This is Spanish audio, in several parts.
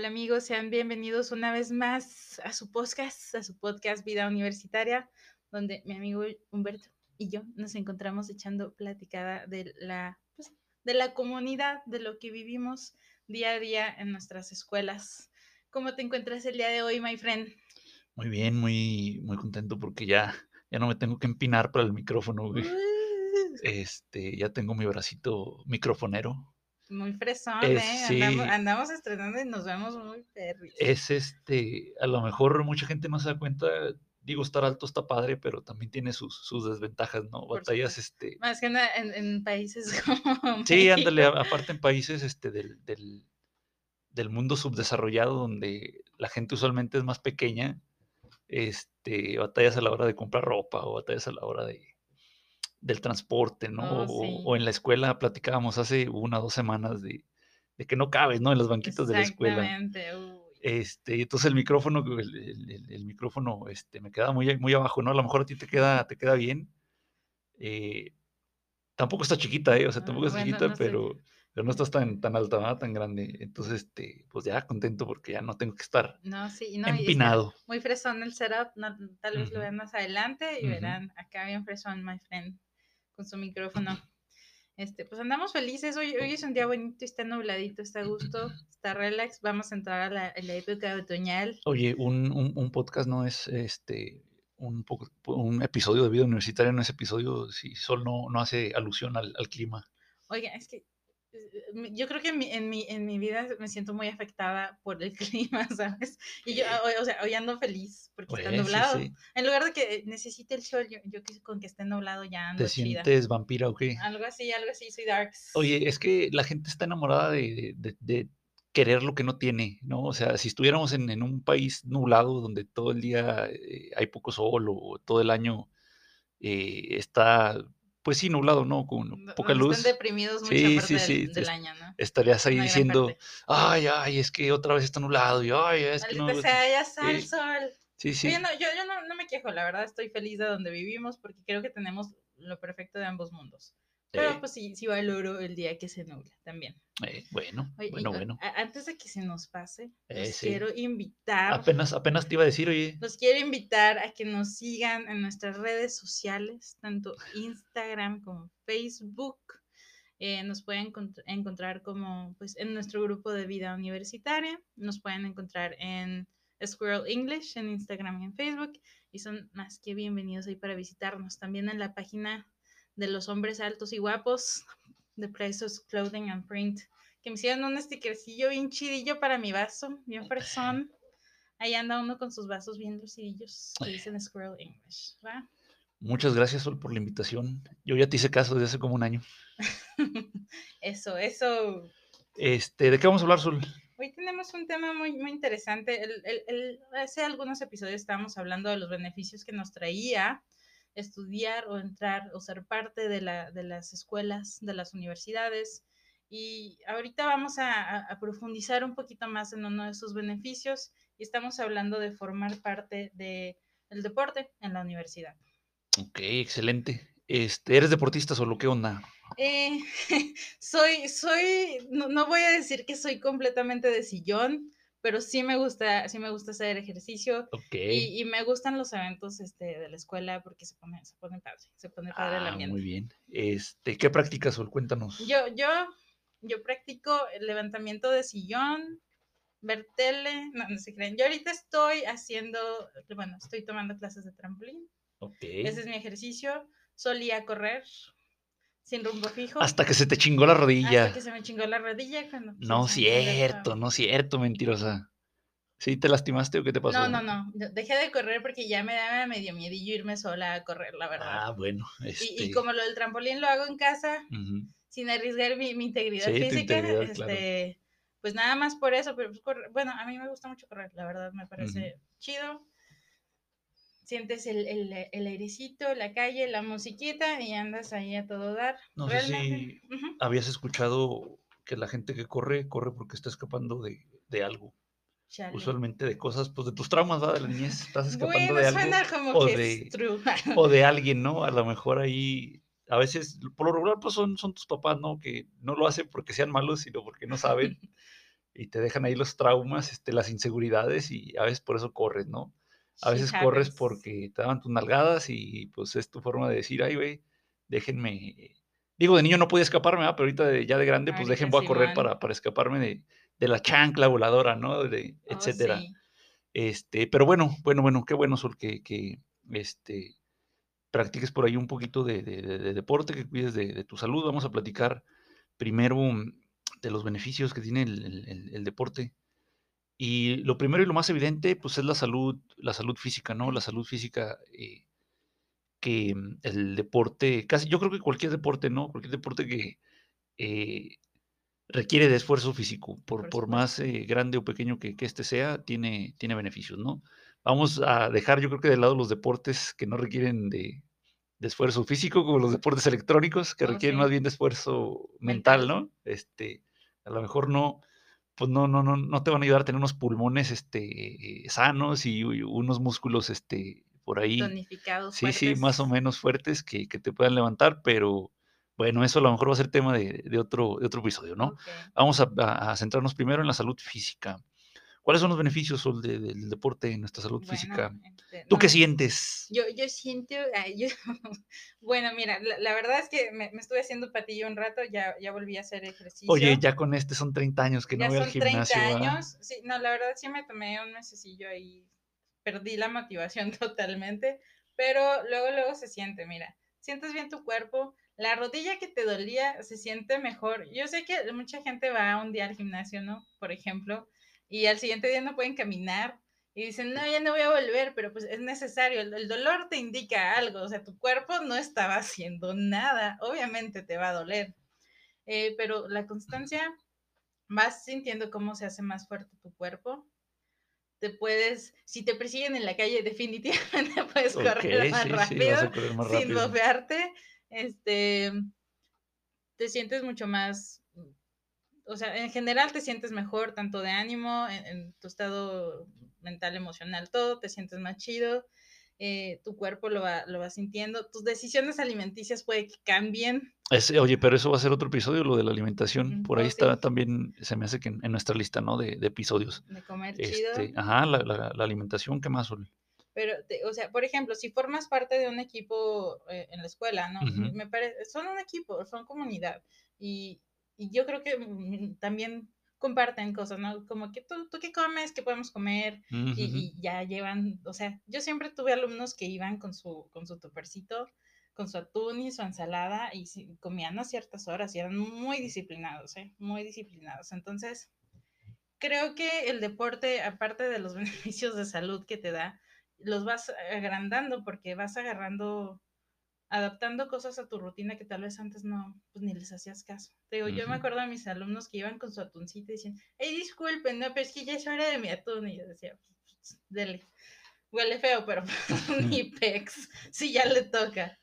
Hola amigos, sean bienvenidos una vez más a su podcast, a su podcast Vida Universitaria, donde mi amigo Humberto y yo nos encontramos echando platicada de la, pues, de la comunidad, de lo que vivimos día a día en nuestras escuelas. ¿Cómo te encuentras el día de hoy, my friend? Muy bien, muy, muy contento porque ya, ya no me tengo que empinar para el micrófono, güey. Uh, Este, ya tengo mi bracito microfonero. Muy fresón, Es- ¿eh? sí. Andamos, andamos estrenando y nos vemos muy perris. Es este, a lo mejor mucha gente no se da cuenta, digo, estar alto está padre, pero también tiene sus, sus desventajas, ¿no? Por Batallas, este, Más que en, en países como sí, ándale, México. aparte en países, este, del, del, del mundo subdesarrollado, donde la gente usualmente es más pequeña, este, batallas a la hora de comprar ropa o batallas a la hora de, del transporte, ¿no? Oh, o, sí. o en la escuela platicábamos hace una o dos semanas de, de que no cabes, ¿no? En los banquitos de la escuela. Exactamente. Este, y entonces el micrófono, el, el- el- el micrófono, este, me queda muy, muy abajo, ¿no? A lo mejor a ti te queda, te queda bien. Eh, tampoco está chiquita, ¿eh? O sea, Ah, tampoco está bueno, chiquita, no sé. pero, pero no estás tan, tan alta, ¿verdad? Tan grande. Entonces, este, pues ya contento porque ya no tengo que estar No, sí, no, y está empinado. muy fresón el setup, no, tal vez lo vean más adelante y Ujú. verán acá bien fresón, my friend, con su micrófono. Este, pues andamos felices, hoy, hoy es un día bonito, está nubladito, está a gusto, está relax, vamos a entrar a la, a la época otoñal. Oye, un, un, un podcast no es este un, poco- un episodio de vida universitaria, no es episodio si solo no, no hace alusión al, al clima. Oiga, es que yo creo que en mi, en, mi, en mi vida me siento muy afectada por el clima, ¿sabes? Y yo, o, o sea, hoy ando feliz porque está Pues, nublado. sí. En lugar de que necesite el sol, yo, yo con que esté nublado ya ando ¿Te chida. sientes vampira o qué? Algo así, algo así, soy darks. Oye, es que la gente está enamorada de, de- de querer lo que no tiene, ¿no? O sea, si estuviéramos en, en un país nublado donde todo el día eh, hay poco sol o todo el año eh, está, pues sí, nublado, ¿no? Con poca luz, Están deprimidos mucha Sí, parte sí, del, sí, del es- año, ¿no? estarías ahí diciendo, parte. ay, ay, es que otra vez está nublado, y ay, es que no... Sea, ya está el sol. Sí, sí. Oye, no, yo, yo no, no me quejo, la verdad, estoy feliz de donde vivimos porque creo que tenemos lo perfecto de ambos mundos. Pero pues sí, sí valoro el día que se nubla también. eh, bueno, Oye, bueno, bueno. antes de que se nos pase, Eh, los sí. quiero invitar, Apenas, apenas te iba a decir, oye, los quiero invitar a que nos sigan en nuestras redes sociales, tanto Instagram como Facebook. Eh, nos pueden encont- encontrar como pues en nuestro grupo de vida universitaria. Nos pueden encontrar en Squirrel English en Instagram y en Facebook. Y son más que bienvenidos ahí para visitarnos. También en la página de los hombres altos y guapos de Precious Clothing and Print. Que me hicieron un stickercillo bien chidillo para mi vaso, bien fresón. Ahí anda uno con sus vasos bien lucidillos que dicen Squirrel English. ¿va? muchas gracias, Sol, por la invitación. Yo ya te hice caso desde hace como un año. Eso, eso. Este, ¿de qué vamos a hablar, Sol? Hoy tenemos un tema muy, muy interesante. El, el- el- hace algunos episodios estábamos hablando de los beneficios que nos traía estudiar o entrar o ser parte de, la, de las escuelas, de las universidades. Y ahorita vamos a, profundizar un poquito más en uno de esos beneficios y estamos hablando de formar parte del deporte en la universidad. Ok, excelente. Este, ¿eres deportista, o qué onda? Eh, soy, soy, no, no voy a decir que soy completamente de sillón, pero sí me gusta, sí me gusta hacer ejercicio y, y me gustan los eventos este, de la escuela porque se pone, se pone padre, se pone padre el Ah, ambiente. muy bien. Este, ¿qué practicas, Sol? Cuéntanos. Yo, yo, yo practico el levantamiento de sillón, ver tele, no, no se creen. Yo ahorita estoy haciendo, bueno, estoy tomando clases de trampolín, Ok. ese es mi ejercicio. Solía correr sin rumbo fijo. Hasta que se te chingó la rodilla. Hasta que se me chingó la rodilla cuando pues, No el cierto, no cierto, mentirosa. ¿Sí te lastimaste o qué te pasó? No, no, no. de- Dejé de correr porque ya me daba medio miedillo irme sola a correr, la verdad. Ah, bueno. y, Este... y como lo del trampolín lo hago en casa, sin arriesgar mi, mi integridad Sí, física, integridad, claro. este, pues nada más por eso, pero pues, bueno, a mí me gusta mucho correr, la verdad, me parece chido. Sientes el, el, el airecito, la calle, la musiquita y andas ahí a todo dar. No sé Realmente, si ujú. habías escuchado que la gente que corre, corre porque está escapando de, de algo. Chale. Usualmente de cosas, pues de tus traumas, ¿verdad? De la niñez. Estás escapando Bueno, de algo. suena como o que de- es true. o de alguien, ¿no? A lo mejor ahí, a veces, por lo regular, pues son, son tus papás, ¿no? Que no lo hacen porque sean malos, sino porque no saben. y te dejan ahí los traumas, este, las inseguridades y a veces por eso corres, ¿no? A veces corres porque te daban tus nalgadas y pues es tu forma de decir, ay, güey, déjenme. Digo, de niño no podía escaparme, pero ahorita de- ya de grande, pues voy a correr para, para escaparme de, de la chancla voladora, ¿no? De, Oh, etcétera. sí. Este, pero bueno, bueno, bueno, qué bueno, Sol, que, que este, practiques por ahí un poquito de, de- de- de deporte, que cuides de, de tu salud. Vamos a platicar primero mm, de los beneficios que tiene el- el deporte. Y lo primero y lo más evidente, pues es la salud, la salud física, ¿no? La salud física eh, que mm, el deporte, casi, yo creo que cualquier deporte, ¿no? Cualquier deporte que eh, requiere de esfuerzo físico, por, Por más eh, grande o pequeño que, que este sea, tiene, tiene beneficios, ¿no? Vamos a dejar, yo creo que de lado los deportes que no requieren de, de esfuerzo físico, como los deportes electrónicos, que Oh, requieren sí. más bien de esfuerzo mental, Mental. ¿no? Este, a lo mejor no, pues no, no, no, no te van a ayudar a tener unos pulmones este, sanos y, unos músculos este, por ahí. Tonificados, Sí, sí, más o fuertes. menos fuertes que, que te puedan levantar, pero bueno, eso a lo mejor va a ser tema de, de otro, de otro episodio, ¿no? Vamos a centrarnos primero en la salud física. ¿Cuáles son los beneficios de- del deporte en nuestra salud Bueno, física? este, ¿Tú no, qué sientes? Yo, yo siento, yo- bueno, mira, la, la verdad es que me, me estuve haciendo patillo un rato, ya, ya volví a hacer ejercicio. Oye, ya con este son 30 años que no ya voy al son 30 gimnasio. ¿va? años. Sí, no, la verdad sí me tomé un mesecillo ahí, perdí la motivación totalmente, pero luego, luego se siente, mira, sientes bien tu cuerpo, la rodilla que te dolía se siente mejor. Yo sé que mucha gente va un día al gimnasio, ¿no? Por ejemplo, y al siguiente día no pueden caminar y dicen, no, ya no voy a volver, pero pues es necesario, el, el dolor te indica algo, o sea, tu cuerpo no estaba haciendo nada, obviamente te va a doler, Eh, pero la constancia, vas sintiendo cómo se hace más fuerte tu cuerpo, te puedes, si te persiguen en la calle, definitivamente puedes correr más sí, rápido, correr más sin bofearte, este, te sientes mucho más, o sea, en general te sientes mejor, tanto de ánimo, en, en tu estado mental, emocional, todo, te sientes más chido, eh, tu cuerpo lo va, lo va sintiendo, tus decisiones alimenticias puede que cambien. Ese- oye, pero eso va a ser otro episodio, lo de la alimentación. Por ahí oh, está sí. también, se me hace que en, en nuestra lista, ¿no? De, de episodios. De comer chido. Este, ajá, la, la- la alimentación, ¿qué más? Pero, te- o sea, por ejemplo, si formas parte de un equipo eh, en la escuela, ¿no? Me parece, son un equipo, son comunidad. Y, y yo creo que mm, también comparten cosas, ¿no? Como que tú, tú qué comes, qué podemos comer, y, ya llevan, o sea, yo siempre tuve alumnos que iban con su, con su topercito, con su atún y su ensalada, y comían a ciertas horas y eran muy disciplinados, ¿eh? Muy disciplinados. Entonces, creo que el deporte, aparte de los beneficios de salud que te da, los vas agrandando porque vas agarrando, adaptando cosas a tu rutina que tal vez antes no, pues ni les hacías caso. Te digo, yo me acuerdo de mis alumnos que iban con su atuncito y decían, hey, disculpen, no, pero es que ya es hora de mi atún. Y yo decía, "Pues, dele. Huele feo, pero ni pex, si ya le toca.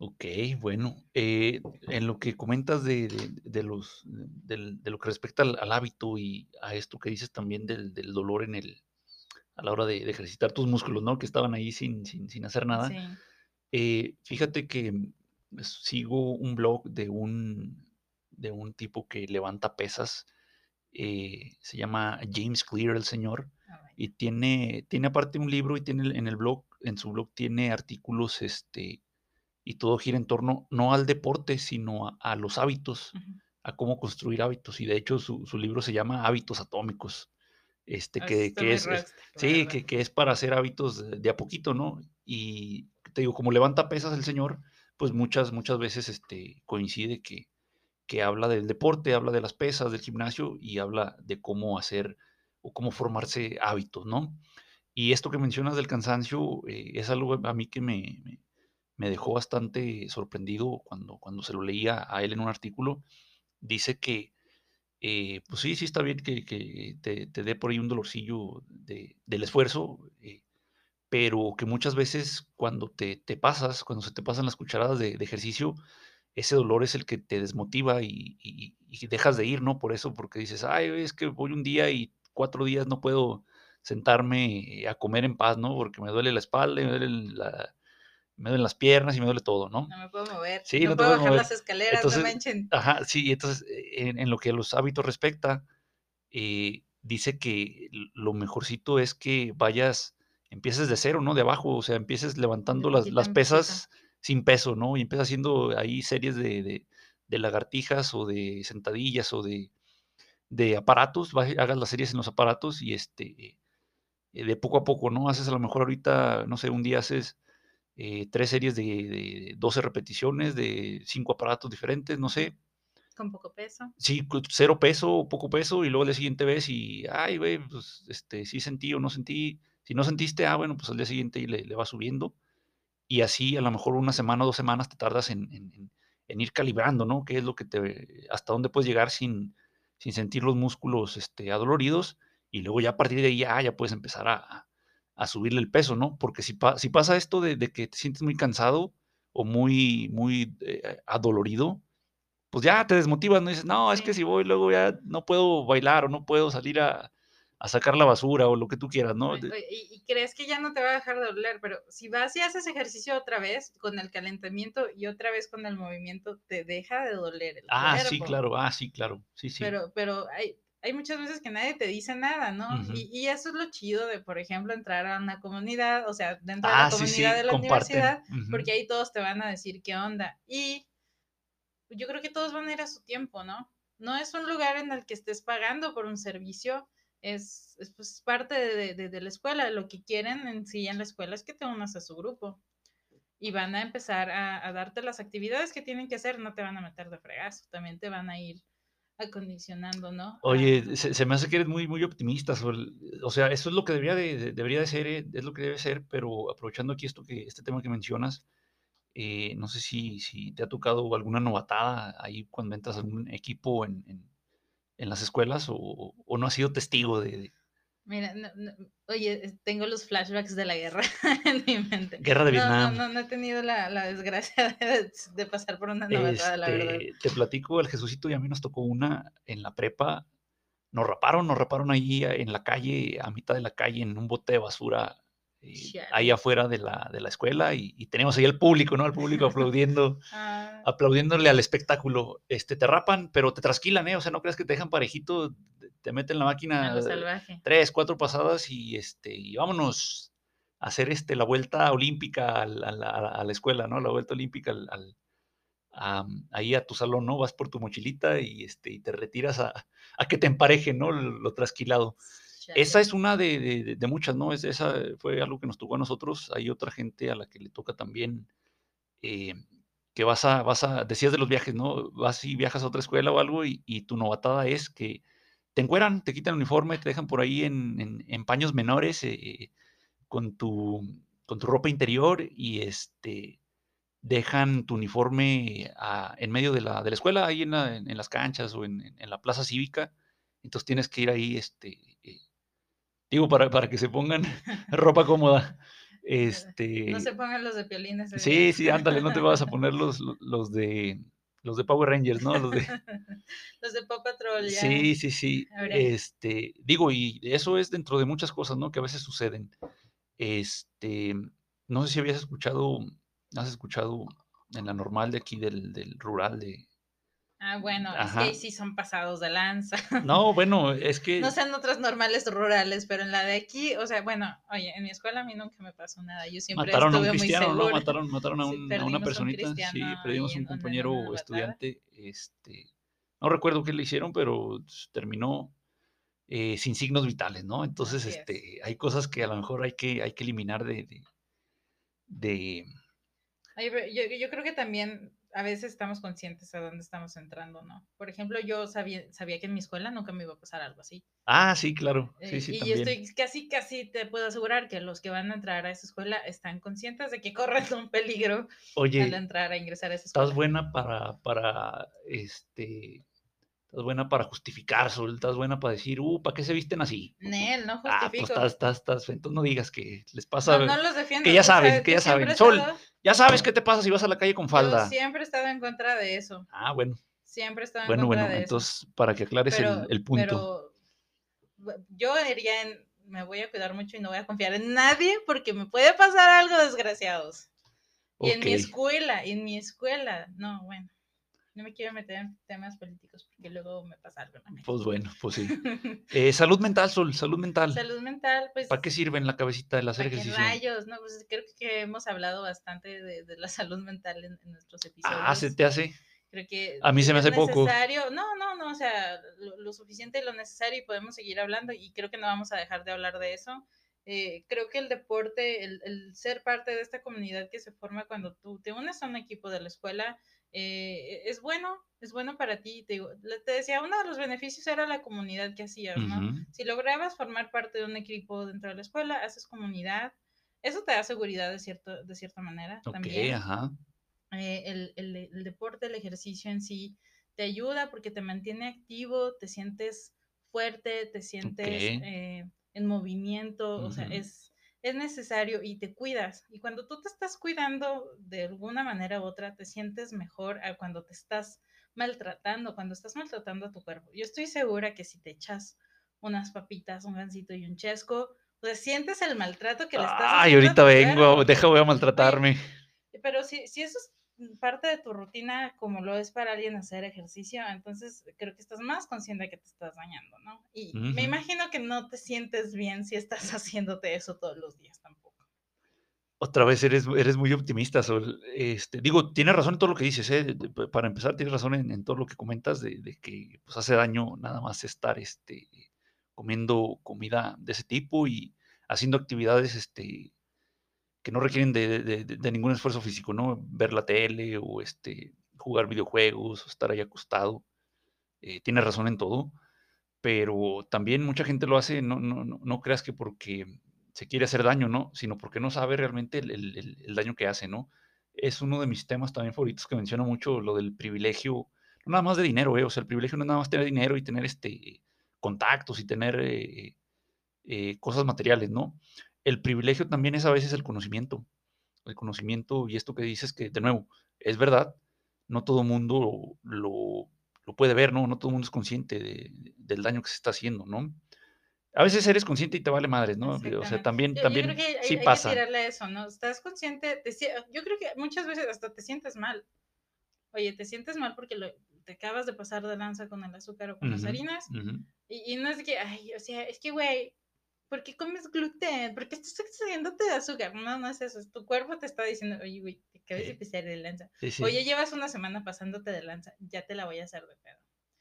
Ok, bueno, eh, en lo que comentas de, de- de los, del- de lo que respecta al, al hábito y a esto que dices también del, del dolor en el, a la hora de, de ejercitar tus músculos, ¿no? Que estaban ahí sin, sin, sin hacer nada. Sí. Eh, fíjate que mm, sigo un blog de un, de un tipo que levanta pesas, eh, se llama James Clear el señor, Ah, y tiene, tiene aparte un libro y tiene en el blog, en su blog tiene artículos, este, y todo gira en torno no al deporte, sino a, a los hábitos, a cómo construir hábitos. Y de hecho su, su libro se llama Hábitos Atómicos, este, Ah, que, que es, es- rockstar, la sí, que, que es para hacer hábitos de, de a poquito, ¿no? Y te digo, como levanta pesas el señor, pues muchas, muchas veces este, coincide que, que habla del deporte, habla de las pesas, del gimnasio y habla de cómo hacer o cómo formarse hábitos, ¿no? Y esto que mencionas del cansancio eh, es algo a mí que me, me- dejó bastante sorprendido cuando, cuando se lo leía a él en un artículo. Dice que, eh, pues sí, sí está bien que, que te, te dé por ahí un dolorcillo de- del esfuerzo, eh, pero que muchas veces cuando te, te pasas, cuando se te pasan las cucharadas de, de ejercicio, ese dolor es el que te desmotiva y, y- y dejas de ir, ¿no? Por eso, porque dices, ay, es que voy un día y cuatro días no puedo sentarme a comer en paz, ¿no? Porque me duele la espalda, y me duele la- me duelen las piernas y me duele todo, ¿no? No me puedo mover. Sí, no, no puedo bajar mover. las escaleras, Entonces, no manchen. Ajá, sí, entonces, en, en lo que a los hábitos respecta, eh, dice que lo mejorcito es que vayas, empieces de cero, ¿no? De abajo, o sea, empieces levantando las, las pesas sin peso, ¿no? Y empiezas haciendo ahí series de, de, lagartijas o de sentadillas o de, de aparatos, hagas las series en los aparatos y este, eh, de poco a poco, ¿no? Haces a lo mejor ahorita, no sé, un día haces eh, tres series de, de 12 repeticiones de cinco aparatos diferentes, no sé, con poco peso. Sí, cero peso o poco peso, y luego día siguiente ves y, ay, güey, pues, este, sí sentí o no sentí. Si no sentiste, ah, bueno, pues al día siguiente le, le va subiendo. Y así a lo mejor una semana o dos semanas te tardas en, en, ir calibrando, ¿no? ¿Qué es lo que te, hasta dónde puedes llegar sin, sin sentir los músculos este, adoloridos? Y luego ya a partir de ahí ya, ya puedes empezar a, a subirle el peso, ¿no? Porque si, si pasa esto de, de, que te sientes muy cansado o muy, muy eh, adolorido, pues ya te desmotivas, no dices, no, es que si voy luego ya no puedo bailar o no puedo salir a, sacar la basura o lo que tú quieras, ¿no? Y, crees que ya no te va a dejar de doler, pero si vas y haces ejercicio otra vez con el calentamiento y otra vez con el movimiento, te deja de doler el Ah, sí, claro, ah, sí, claro, sí, sí. Pero, pero hay, hay muchas veces que nadie te dice nada, ¿no? y, eso es lo chido de, por ejemplo, entrar a una comunidad, o sea, dentro de la ah, comunidad de la universidad, porque ahí todos te van a decir qué onda. Y yo creo que todos van a ir a su tiempo, ¿no? No es un lugar en el que estés pagando por un servicio, es, pues, parte de, la escuela. Lo que quieren en sí en la escuela es que te unas a su grupo y van a empezar a, darte las actividades que tienen que hacer, no te van a meter de fregazo, también te van a ir acondicionando, ¿no? Oye, se, me hace que eres muy, muy optimista. o sea, eso es lo que debería de, debería de ser, eh, es lo que debe ser, pero aprovechando aquí esto que, este tema que mencionas, eh, no sé si, si, te ha tocado alguna novatada ahí cuando entras en un equipo en, las escuelas o, o, no has sido testigo de... Mira, oye, tengo los flashbacks de la guerra en mi mente. Guerra de Vietnam. No, no, he tenido la, la desgracia de, pasar por una novatada, la verdad. Este, te platico, el Jesucito y a mí nos tocó una en la prepa. Nos raparon, nos raparon ahí en la calle, a mitad de la calle, en un bote de basura eh, ahí afuera de la, de la escuela y, tenemos ahí al público, ¿no? Al público aplaudiendo, ah. aplaudiéndole al espectáculo. Este, te rapan, pero te trasquilan, ¿eh? O sea, no creas que te dejan parejito, te meten la máquina tres, cuatro pasadas y, este, y vámonos a hacer este, la vuelta olímpica a la, a la, escuela, ¿no? La vuelta olímpica al, ahí a tu salón, ¿no? Vas por tu mochilita y, este, y te retiras a, a que te emparejen, ¿no? Lo, trasquilado. Esa es una de, muchas, ¿no? Es, esa fue algo que nos tocó a nosotros. Hay otra gente a la que le toca también eh, que vas a, vas a, decías de los viajes, ¿no? Vas y viajas a otra escuela o algo y, tu novatada es que te encueran, te quitan el uniforme, te dejan por ahí en, paños menores eh, con, tu, con tu ropa interior y este dejan tu uniforme en medio de la, de la escuela, ahí en, en, las canchas o en, la plaza cívica. Entonces tienes que ir ahí este, eh, Digo, para, para que se pongan ropa cómoda. Este, no se pongan los de piolines. Sí, sí, ándale, no te vas a poner los, los de los de Power Rangers, ¿no? Los de, los de Paw Patrol, ya. Sí, sí, sí. Este, digo, y eso es dentro de muchas cosas, ¿no? Que a veces suceden. Este, no sé si habías escuchado, has escuchado en la normal de aquí del, del rural de, Ah, bueno, es que ahí sí son pasados de lanza. No, bueno, es que... No sean otras normales rurales, pero en la de aquí, o sea, bueno, oye, en mi escuela a mí nunca me pasó nada. Yo siempre mataron a un cristiano, ¿no? Mataron, mataron a, una personita. sí, perdimos un compañero estudiante. Este, no recuerdo qué le hicieron, pero terminó eh, sin signos vitales, ¿no? Entonces, este, hay cosas que a lo mejor hay que, hay que eliminar de... de, yo, yo creo que también a veces estamos conscientes a dónde estamos entrando, ¿no? Por ejemplo, yo sabía, sabía que en mi escuela nunca me iba a pasar algo así. Ah, sí, claro. Sí, eh, sí, y estoy casi, casi te puedo asegurar que los que van a entrar a esa escuela están conscientes de que corren un peligro al entrar a ingresar a esa escuela. Estás buena para, para, este, Estás buena para justificar, Sol. Estás buena para decir, uh, ¿para qué se visten así? Nel, no justifico. Ah, pues estás, estás, estás. Entonces no digas que les pasa. No, no los defiendo. Que ya saben, que ya saben. Sol, ya sabes qué te pasa si vas a la calle con falda. Yo siempre he estado en contra de eso. Ah, bueno. Siempre he estado en contra bueno, de eso. Bueno, entonces, para que aclares el, el, punto. Pero yo diría, en, me voy a cuidar mucho y no voy a confiar en nadie porque me puede pasar algo desgraciados. Y en mi escuela, en mi escuela, no, bueno. No me quiero meter en temas políticos porque luego me pasa algo. Pues bueno, pues sí. Eh, salud mental, Sol, salud mental. Salud mental, pues. ¿Para qué sirve en la cabecita el hacer ejercicio? rayos? No, pues creo que hemos hablado bastante de, la salud mental en, nuestros episodios. Ah, se te hace. Creo que a mí se me hace poco. No, no, no, o sea, lo, suficiente y lo necesario y podemos seguir hablando y creo que no vamos a dejar de hablar de eso. Eh, creo que el deporte, el, el, ser parte de esta comunidad que se forma cuando tú te unes a un equipo de la escuela, eh, es bueno, es bueno para ti. Te, te, decía, uno de los beneficios era la comunidad que hacías, ¿no? Si lograbas formar parte de un equipo dentro de la escuela, haces comunidad, eso te da seguridad de, cierto, de cierta manera. también. Ajá. Eh, el, el, el, deporte, el ejercicio en sí, te ayuda porque te mantiene activo, te sientes fuerte, te sientes eh, en movimiento, o sea, es, es necesario y te cuidas. Y cuando tú te estás cuidando de alguna manera u otra, te sientes mejor a cuando te estás maltratando, cuando estás maltratando a tu cuerpo. Yo estoy segura que si te echas unas papitas, un gansito y un chesco, pues sientes el maltrato que le estás Ay, ahorita vengo, deja voy a maltratarme. Pero si, si eso es parte de tu rutina como lo es para alguien hacer ejercicio, entonces creo que estás más consciente que te estás dañando, ¿no? Y me imagino que no te sientes bien si estás haciéndote eso todos los días tampoco. Otra vez eres, eres muy optimista, Sol. Este, digo, tienes razón en todo lo que dices, ¿eh? Para empezar, tienes razón en, todo lo que comentas de, de, que pues, hace daño nada más estar este, comiendo comida de ese tipo y haciendo actividades este, que no requieren de, ningún esfuerzo físico, ¿no? Ver la tele o este, jugar videojuegos o estar ahí acostado. Eh, tiene razón en todo, pero también mucha gente lo hace, no, no, no, creas que porque se quiere hacer daño, ¿no? Sino porque no sabe realmente el, daño que hace, ¿no? Es uno de mis temas también favoritos que menciono mucho, lo del privilegio, no nada más de dinero, ¿eh? O sea, el privilegio no es nada más tener dinero y tener este, contactos y tener eh, eh, cosas materiales, ¿no? El privilegio también es a veces el conocimiento. El conocimiento y esto que dices que, de nuevo, es verdad, no todo mundo lo, puede ver, ¿no? No todo mundo es consciente del daño que se está haciendo, ¿no? A veces eres consciente y te vale madres, ¿no? O sea, también, también sí pasa. Que tirarle eso, ¿no? Estás consciente, yo creo que muchas veces hasta te sientes mal. Oye, te sientes mal porque te acabas de pasar de lanza con el azúcar o con las harinas. y, y, no es que, ay, o sea, es que, güey, ¿por qué comes gluten? ¿Por qué estás excediéndote de azúcar? No, no es eso. Tu cuerpo te está diciendo, oye, güey, te acabas de pisar de lanza. Oye, llevas una semana pasándote de lanza, ya te la voy a hacer de pedo.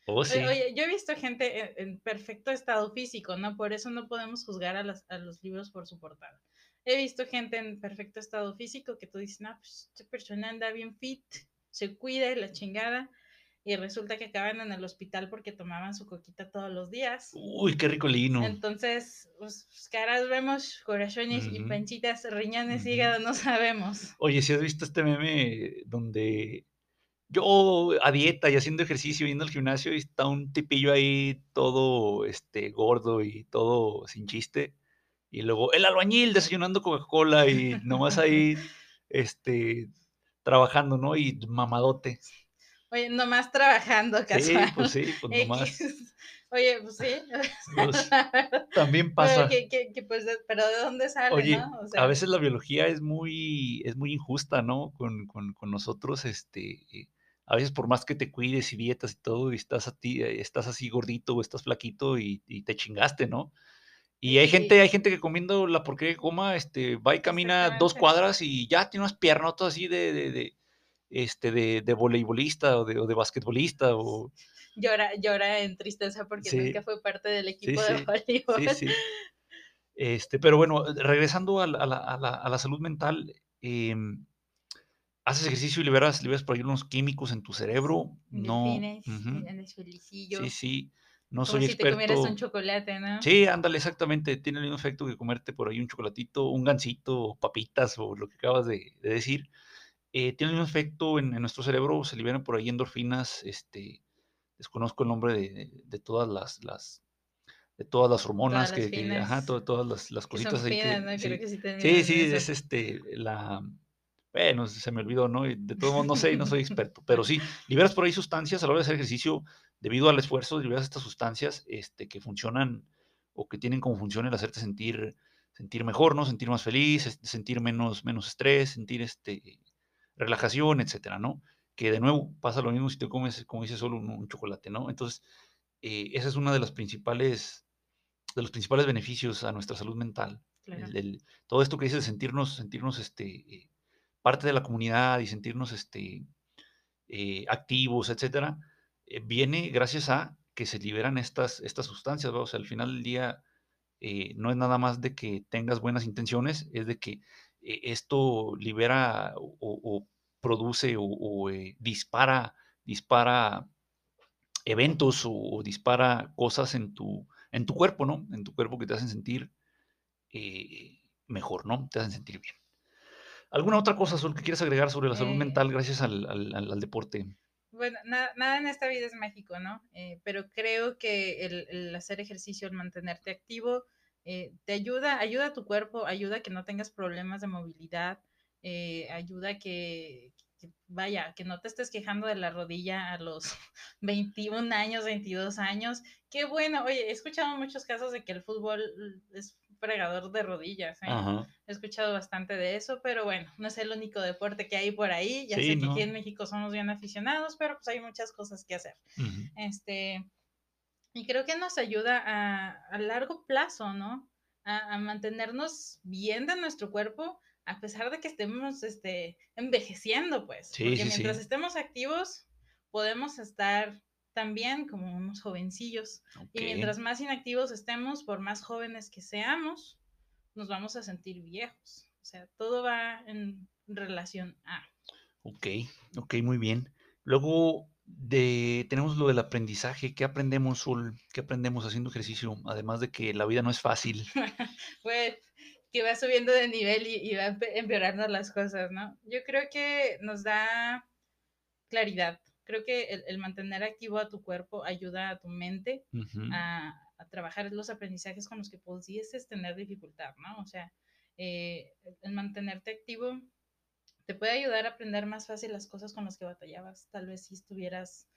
Oh, sí. oye, yo he visto gente en, perfecto estado físico, ¿no? Por eso no podemos juzgar a, a, los libros por su portada. He visto gente en perfecto estado físico que tú dices, no, pues esta persona anda bien fit, se cuida y la chingada y resulta que acaban en el hospital porque tomaban su coquita todos los días. Uy, qué rico lino. Entonces, pues, caras vemos, corazones y panchitas, riñones, hígado, no sabemos. Oye, si has visto este meme donde yo a dieta y haciendo ejercicio, yendo al gimnasio, y está un tipillo ahí todo este, gordo y todo sin chiste. Y luego el albañil desayunando Coca-Cola y nomás ahí este, trabajando, ¿no? Y mamadote. Oye, nomás trabajando, casual. Sí, pues sí, pues nomás. Oye, pues sí. Pues, también pasa. Pues, pero, ¿de dónde sale, Oye, a veces la biología es muy, es muy injusta, ¿no? Con, nosotros, este, a veces por más que te cuides y dietas y todo, y estás, a ti, estás así gordito o estás flaquito y, te chingaste, ¿no? Y hay gente, hay gente que comiendo la porquería que coma, este, va y camina dos cuadras y ya tiene unas piernotas así de este, de, de voleibolista o de, o de basquetbolista. O... Llora, llora en tristeza porque nunca fue parte del equipo de voleibol. Sí. Este, pero bueno, regresando a la, a la, a la, salud mental, em, haces ejercicio y liberas, liberas por ahí unos químicos en tu cerebro. No. en el Sí, sí. No Como soy si experto. te comieras un chocolate, ¿no? Sí, ándale, exactamente. Tiene el mismo efecto que comerte por ahí un chocolatito, un gansito, papitas o lo que acabas de, de decir. Eh, tiene un efecto en, nuestro cerebro, se liberan por ahí endorfinas, este, desconozco el nombre de, todas las, las, de todas las hormonas que, ajá, todas las, cositas ahí. sí, sí, es este, la, bueno, se me olvidó, ¿no? de todos modos no sé, no soy experto, pero sí, liberas por ahí sustancias a la hora de hacer ejercicio, debido al esfuerzo, liberas estas sustancias este, que funcionan o que tienen como función el hacerte sentir, sentir mejor, ¿no? Sentir más feliz, sentir menos, menos estrés, sentir este, relajación, etcétera, ¿no? que de nuevo pasa lo mismo si te comes, como dices, solo un, chocolate, ¿no? Entonces, eh, esa es una de las principales, de los principales beneficios a nuestra salud mental. todo esto que dices, sentirnos, sentirnos este, eh, parte de la comunidad y sentirnos este, eh, activos, etcétera, viene gracias a que se liberan estas, estas sustancias, o sea, al final del día no es nada más de que tengas buenas intenciones, es de que esto libera o produce o, eh, dispara, dispara eventos o, dispara cosas en tu, en tu cuerpo, ¿no? En tu cuerpo que te hacen sentir eh, mejor, ¿no? Te hacen sentir bien. ¿Alguna otra cosa, Sol, que quieras agregar sobre la salud eh, mental gracias al, deporte? Bueno, nada, en esta vida es mágico, ¿no? pero creo que el, hacer ejercicio, el mantenerte activo, te ayuda, ayuda a tu cuerpo, ayuda a que no tengas problemas de movilidad, eh, ayuda que, que, vaya, que no te estés quejando de la rodilla a los 21 años, 22 años. Qué bueno, oye, he escuchado muchos casos de que el fútbol es fregador de rodillas. ¿eh? He escuchado bastante de eso, pero bueno, no es el único deporte que hay por ahí. Ya sé que aquí en México somos bien aficionados, pero pues hay muchas cosas que hacer. Este, y creo que nos ayuda a, a largo plazo, ¿no? A, a, mantenernos bien de nuestro cuerpo a pesar de que estemos este, envejeciendo, pues. porque mientras estemos activos, podemos estar también como unos jovencillos. Y mientras más inactivos estemos, por más jóvenes que seamos, nos vamos a sentir viejos. O sea, todo va en relación a. Ok, ok, muy bien. Luego de, tenemos lo del aprendizaje. ¿Qué aprendemos, Sol? ¿Qué aprendemos haciendo ejercicio? Además de que la vida no es fácil. pues que va subiendo de nivel y, va empeorando las cosas, ¿no? Yo creo que nos da claridad. Creo que el, mantener activo a tu cuerpo ayuda a tu mente a, trabajar los aprendizajes con los que pudieses tener dificultad, ¿no? O sea, eh, el mantenerte activo te puede ayudar a aprender más fácil las cosas con las que batallabas, tal vez si estuvieras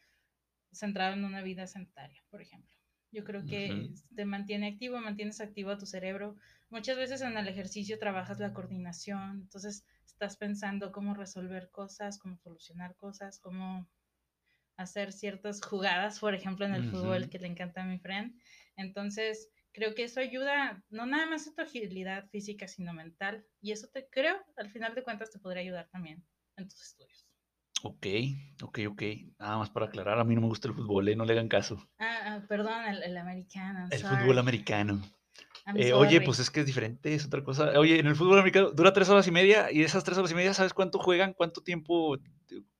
centrado en una vida sedentaria, por ejemplo. Yo creo que te mantiene activo, mantienes activo a tu cerebro. Muchas veces en el ejercicio trabajas la coordinación, entonces estás pensando cómo resolver cosas, cómo solucionar cosas, cómo hacer ciertas jugadas, por ejemplo, en el fútbol que le encanta a mi friend. Entonces, creo que eso ayuda no nada más a tu agilidad física, sino mental. Y eso te creo, al final de cuentas, te podría ayudar también en tus estudios. Ok, ok, ok. Nada más para aclarar, a mí no me gusta el fútbol, ¿eh? no le hagan caso. Ah, ah perdón, el, americano. El fútbol americano. Eh, oye, pues es que es diferente, es otra cosa. Oye, en el fútbol americano dura tres horas y media y de esas tres horas y media, ¿sabes cuánto juegan? ¿Cuánto tiempo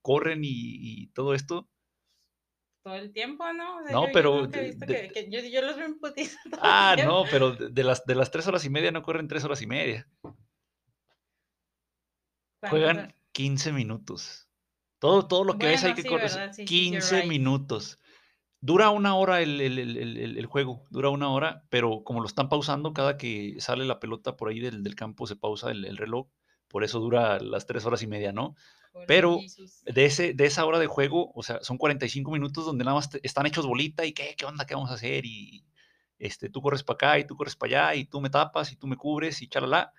corren y, todo esto? Todo el tiempo, ¿no? no, pero... Yo, los veo en putiza Ah, no, pero de las, de las tres horas y media no corren tres horas y media. Juegan 15 minutos. Todo, todo lo que ves hay que correr. 15 minutos. Dura una hora el, juego, dura una hora, pero como lo están pausando, cada que sale la pelota por ahí del, campo se pausa el, reloj, por eso dura las tres horas y media, ¿no? pero de, ese, de esa hora de juego, o sea, son 45 minutos donde nada más están hechos bolita y ¿qué, qué onda, qué vamos a hacer y este, tú corres para acá y tú corres para allá y tú me tapas y tú me cubres y chalala.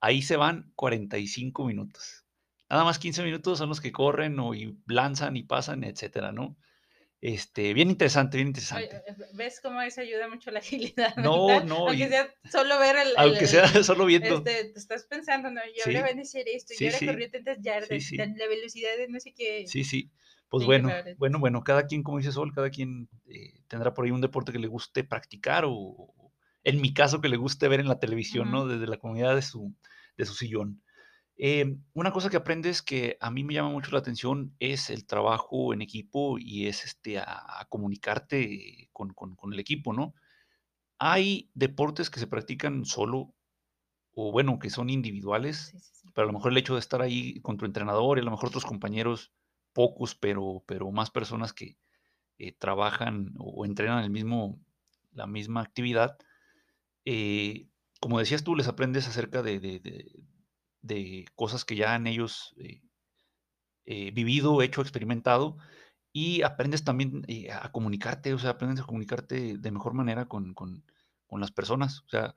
Ahí se van 45 minutos. Nada más 15 minutos son los que corren o y lanzan y pasan, etcétera, ¿no? Este, bien interesante, bien interesante. Eh, ¿Ves cómo eso ayuda mucho la agilidad? No, no. Aunque sea solo ver el. Aunque sea solo viendo. Este, te estás pensando, no, yo le voy a decir esto, yo le corrí tantas yardas, la velocidad de no sé qué. Sí, sí. Pues bueno, bueno, bueno, cada quien, como dice Sol, cada quien eh, tendrá por ahí un deporte que le guste practicar o, en mi caso, que le guste ver en la televisión, ¿no? Desde la comunidad de su, de su sillón. Em, una cosa que aprendes que a mí me llama mucho la atención es el trabajo en equipo y es este, a, comunicarte con, el equipo, ¿no? Hay deportes que se practican solo o bueno, que son individuales, pero a lo mejor el hecho de estar ahí con tu entrenador y a lo mejor otros compañeros, pocos, pero, pero más personas que eh, trabajan o, entrenan el mismo, la misma actividad, eh, como decías tú, les aprendes acerca de de cosas que ya han ellos eh, eh, vivido, hecho, experimentado, y aprendes también eh, a comunicarte, o sea, aprendes a comunicarte de mejor manera con, las personas, o sea,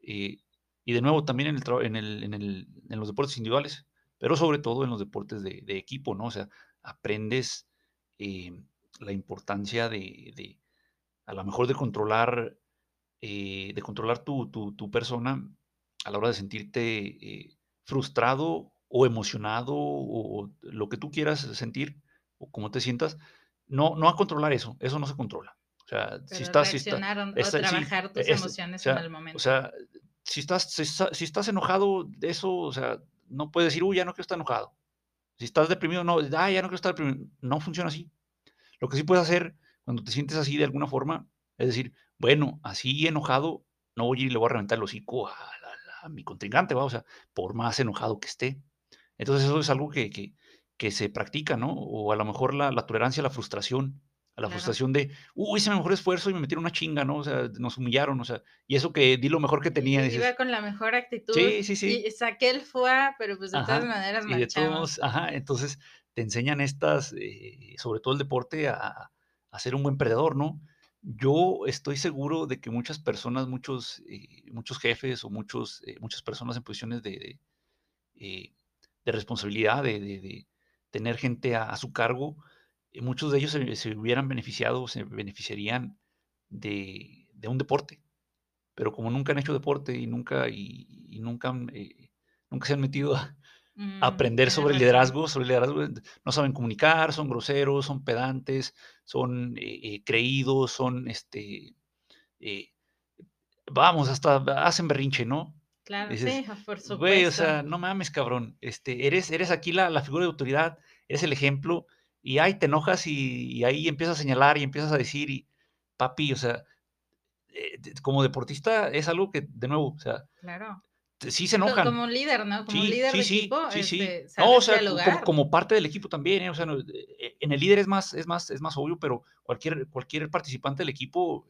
y de nuevo también en, el, en, el, en, el, en, los deportes individuales, pero sobre todo en los deportes de, equipo, ¿no? O sea, aprendes la importancia de, a lo mejor de controlar, de controlar tu, tu, persona a la hora de sentirte frustrado o emocionado o, lo que tú quieras sentir o como te sientas, no, no a controlar eso, eso no se controla. O sea, si estás... Si o trabajar tus emociones en el momento. O sea, si estás, si, estás enojado de eso, o sea, no puedes decir, uy, ya no quiero estar enojado. Si estás deprimido, no, ah, ya no quiero estar deprimido. No funciona así. Lo que sí puedes hacer cuando te sientes así de alguna forma es decir, bueno, así enojado, no voy a ir y le voy a reventar el hocico a, mi contrincante, ¿va? o sea, por más enojado que esté. Entonces eso es algo que, que, que se practica, ¿no? O a lo mejor la, la tolerancia a la frustración la frustración de, uy, hice mi mejor esfuerzo y me metieron una chinga, ¿no? O sea, nos humillaron, o sea, y eso que di lo mejor que tenía. Dices, Iba con la mejor actitud. Sí, sí, sí. Y saqué el fuá, pero pues de todas maneras y de todos, Ajá, entonces te enseñan estas, eh, sobre todo el deporte, a, a, ser un buen perdedor, ¿no? Yo estoy seguro de que muchas personas, muchos, eh, muchos jefes o muchos, eh, muchas personas en posiciones de, de, de responsabilidad, de, tener gente a, su cargo, muchos de ellos se, hubieran beneficiado, se beneficiarían de, un deporte. Pero como nunca han hecho deporte y nunca, y, nunca, eh, nunca se han metido a, mm, aprender sobre liderazgo, sobre liderazgo, no saben comunicar, son groseros, son pedantes, son eh, eh, creídos, son este vamos, hasta hacen berrinche, ¿no? Claro, sí, por supuesto. Güey, o sea, no mames, cabrón. Este, eres, eres aquí la, la, figura de autoridad, eres el ejemplo, y ahí te enojas y, ahí empiezas a señalar y empiezas a decir, y papi, o sea, eh, como deportista es algo que, de nuevo, o sea, claro. Sí se enojan. Como un líder, ¿no? Como un líder de equipo. Sí, sí. Este, no, o sea, como, parte del equipo también, ¿eh? o sea, eh, en el líder es más, es más, es más obvio, pero cualquier, cualquier participante del equipo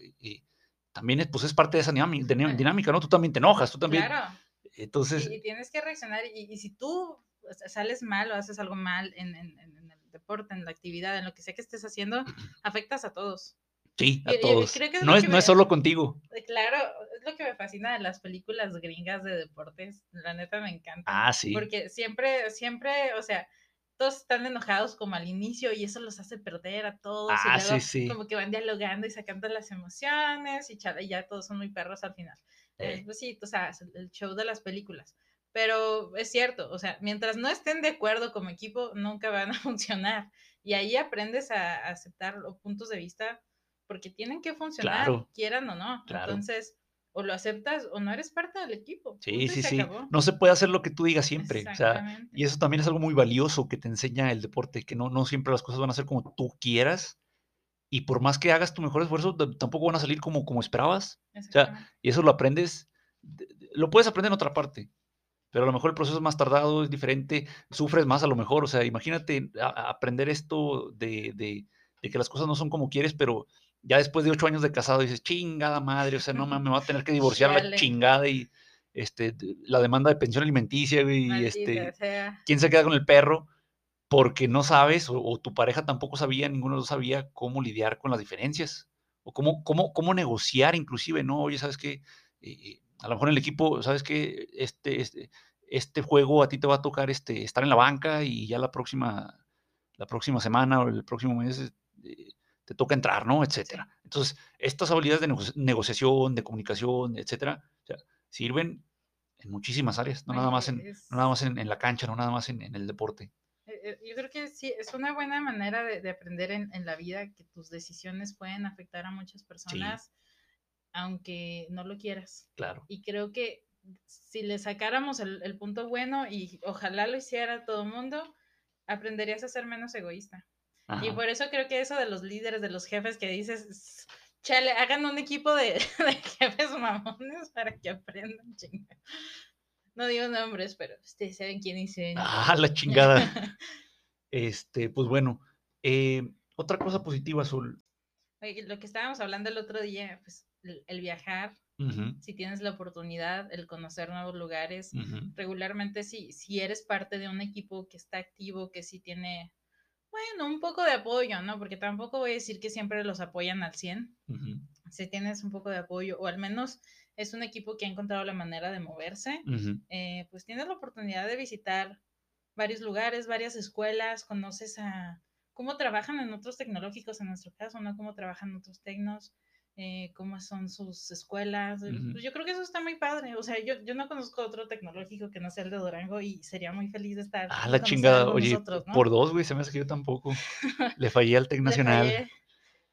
también es, pues es parte de esa dinámica, ¿no? Tú también te enojas, tú también. Claro. Entonces. Y, tienes que reaccionar, y, si tú sales mal o haces algo mal en, en, en deporte, en la actividad, en lo que sea que estés haciendo, afectas a todos. Sí, a todos. no, es, no es solo contigo. Eh, claro, es lo que me fascina de las películas gringas de deportes. La neta me encanta. Ah, sí. Porque siempre, siempre, o sea, todos están enojados como al inicio y eso los hace perder a todos. Ah, y luego sí, sí. como que van dialogando y sacando las emociones y, ya todos son muy perros al final. Eh. pues sí, o sea, el show de las películas. Pero es cierto, o sea, mientras no estén de acuerdo como equipo, nunca van a funcionar. Y ahí aprendes a, aceptar los puntos de vista porque tienen que funcionar, quieran o no. Entonces, o lo aceptas o no eres parte del equipo. Sí, sí, sí. No se puede hacer lo que tú digas siempre. O sea, y eso también es algo muy valioso que te enseña el deporte, que no, no siempre las cosas van a ser como tú quieras. Y por más que hagas tu mejor esfuerzo, tampoco van a salir como, como esperabas. O sea, y eso lo aprendes, lo puedes aprender en otra parte pero a lo mejor el proceso es más tardado, es diferente, sufres más a lo mejor, o sea, imagínate aprender esto de, de, que las cosas no son como quieres, pero ya después de ocho años de casado dices, chingada madre, o sea, no me va a tener que divorciar la chingada y este, la demanda de pensión alimenticia, y este, ¿quién se queda con el perro? Porque no sabes, o, tu pareja tampoco sabía, ninguno de los sabía cómo lidiar con las diferencias, o cómo, cómo, cómo negociar inclusive, ¿no? Oye, ¿sabes qué? Eh, eh, a lo mejor en el equipo, sabes que este, este, este juego a ti te va a tocar este, estar en la banca y ya la próxima, la próxima semana o el próximo mes eh, te toca entrar, ¿no? Etcétera. Entonces, estas habilidades de negociación, de comunicación, etcétera, sirven en muchísimas áreas, no nada más en, nada más en, la cancha, no nada más en, el deporte. Eh, eh, yo creo que sí, es una buena manera de, aprender en, la vida que tus decisiones pueden afectar a muchas personas aunque no lo quieras. Claro. Y creo que si le sacáramos el, punto bueno y ojalá lo hiciera todo el mundo, aprenderías a ser menos egoísta. Y por eso creo que eso de los líderes, de los jefes que dices, chale, hagan un equipo de, jefes mamones para que aprendan. No digo nombres, pero ustedes saben quién dice. Ah, la chingada. este, pues bueno, eh, otra cosa positiva, Azul. lo que estábamos hablando el otro día, pues el, viajar, si tienes la oportunidad, el conocer nuevos lugares. Regularmente, si, si eres parte de un equipo que está activo, que sí tiene, bueno, un poco de apoyo, ¿no? Porque tampoco voy a decir que siempre los apoyan al 100. Si tienes un poco de apoyo, o al menos es un equipo que ha encontrado la manera de moverse, eh, pues tienes la oportunidad de visitar varios lugares, varias escuelas, conoces a cómo trabajan en otros tecnológicos en nuestro caso, ¿no? Cómo trabajan otros tecnos, eh, cómo son sus escuelas. Pues yo creo que eso está muy padre. O sea, yo, yo no conozco otro tecnológico que no sea el de Durango y sería muy feliz de estar. Ah, la chingada, oye, por dos, güey, se me hace que yo tampoco. Le fallé al Tec Nacional.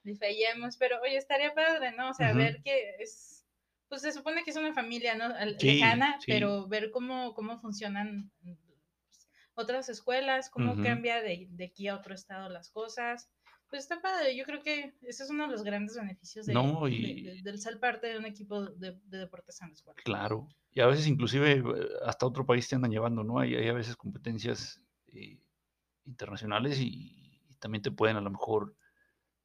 Le, fallamos, pero oye, estaría padre, ¿no? O sea, ver que es, pues se supone que es una familia, ¿no? Lejana, pero ver cómo, cómo funcionan pues, otras escuelas, cómo cambia de, de aquí a otro estado las cosas pues está padre. Yo creo que ese es uno de los grandes beneficios de, del ser parte de un equipo de, deportes en la escuela. Claro. Y a veces inclusive eh, hasta otro país te andan llevando, ¿no? Hay, hay a veces competencias eh, internacionales y, también te pueden a lo mejor,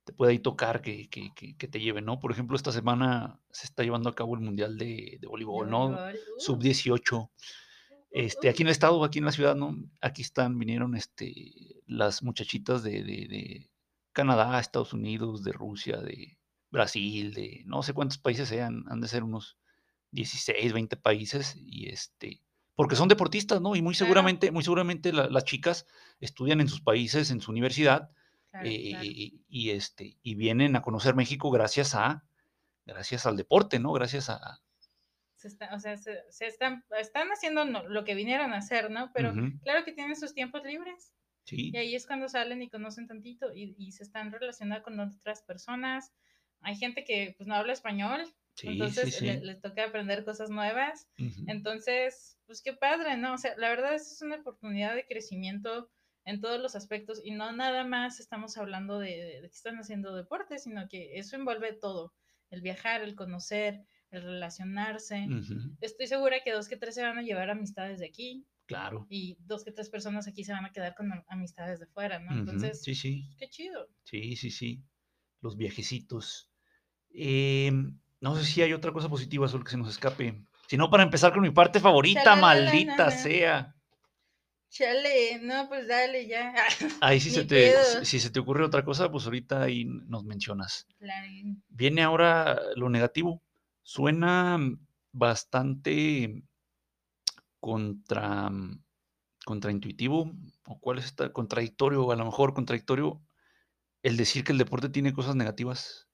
te puede ahí tocar que, que, que, te lleven, ¿no? Por ejemplo, esta semana se está llevando a cabo el Mundial de, voleibol, ¿no? Uh. Sub-18. Este, aquí en el estado, aquí en la ciudad, ¿no? Aquí están, vinieron este, las muchachitas de, de Canadá, Estados Unidos, de Rusia, de Brasil, de no sé cuántos países sean, han de ser unos 16, 20 países y este, porque son deportistas, ¿no? Y muy seguramente, muy seguramente las chicas estudian en sus países, en su universidad, eh, Y, este, y vienen a conocer México gracias a, gracias al deporte, ¿no? Gracias a... o sea, se, están, están haciendo lo que vinieron a hacer, ¿no? Pero claro que tienen sus tiempos libres. Y ahí es cuando salen y conocen tantito y, se están relacionando con otras personas. Hay gente que pues no habla español, entonces les toca aprender cosas nuevas. Entonces, pues qué padre, ¿no? O sea, la verdad es una oportunidad de crecimiento en todos los aspectos y no nada más estamos hablando de, que están haciendo deporte, sino que eso envuelve todo, el viajar, el conocer, el relacionarse. Estoy segura que dos que tres se van a llevar amistades de aquí, Claro. Y dos que tres personas aquí se van a quedar con amistades de fuera, ¿no? Entonces, sí, sí. qué chido. Sí, sí, sí. Los viajecitos. Em, no sé si hay otra cosa positiva, solo que se nos escape. Si no, para empezar con mi parte favorita, maldita sea. Chale, no, pues dale ya. Ahí sí se te, si, se te ocurre otra cosa, pues ahorita ahí nos mencionas. Claro. Viene ahora lo negativo. Suena bastante contra, mm, contraintuitivo, o cuál es esta, contradictorio, a lo mejor contradictorio, el decir que el deporte tiene cosas negativas,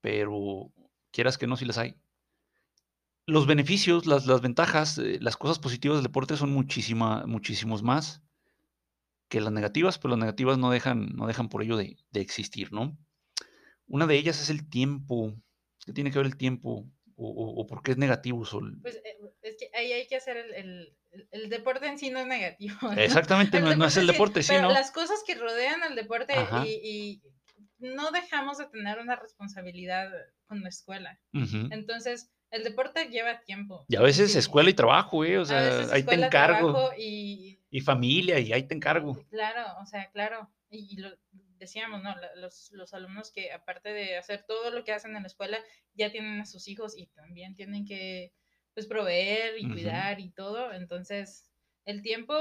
pero quieras que no, si las hay. Los beneficios, las, las ventajas, eh, las cosas positivas del deporte son muchísima, muchísimos más que las negativas, pero las negativas no dejan, no dejan por ello de, de existir, ¿no? Una de ellas es el tiempo. ¿Qué tiene que ver el tiempo? o, por qué es negativo, Sol? Pues eh, es que ahí hay que hacer el, el, deporte en sí no es negativo. Exactamente, no, es el deporte, sí, pero Las cosas que rodean al deporte y, no dejamos de tener una responsabilidad con la escuela. Entonces, el deporte lleva tiempo. Y a veces escuela y trabajo, ¿eh? O sea, ahí te encargo. Y, y, familia, y ahí te encargo. Claro, o sea, claro. Y, lo, decíamos, ¿no? Los, los, alumnos que aparte de hacer todo lo que hacen en la escuela, ya tienen a sus hijos y también tienen que, pues, proveer y cuidar y todo. Entonces, el tiempo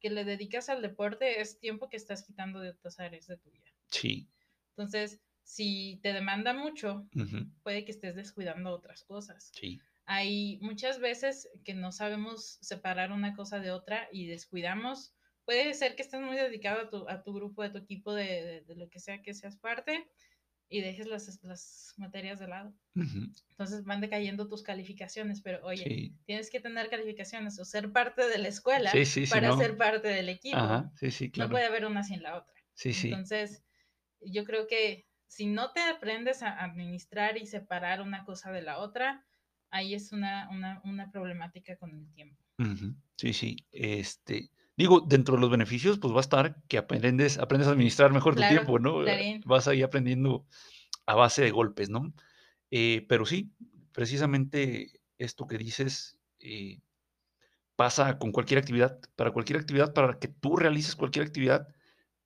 que le dedicas al deporte es tiempo que estás quitando de otras áreas de tu vida. Sí. Entonces, si te demanda mucho, puede que estés descuidando otras cosas. Sí. Hay muchas veces que no sabemos separar una cosa de otra y descuidamos puede ser que estés muy dedicado a tu, a tu grupo, a tu equipo, de, de, lo que sea que seas parte, y dejes las, las materias de lado. Entonces van decayendo tus calificaciones, pero oye, tienes que tener calificaciones o ser parte de la escuela para ser parte del equipo. No puede haber una sin la otra. Entonces, yo creo que si no te aprendes a administrar y separar una cosa de la otra, ahí es una, una, una problemática con el tiempo. Sí, sí. Este, Digo, dentro de los beneficios, pues va a estar que aprendes, aprendes a administrar mejor tu tiempo, ¿no? Vas ahí aprendiendo a base de golpes, ¿no? Eh, pero sí, precisamente esto que dices eh, pasa con cualquier actividad. Para cualquier actividad, para que tú realices cualquier actividad,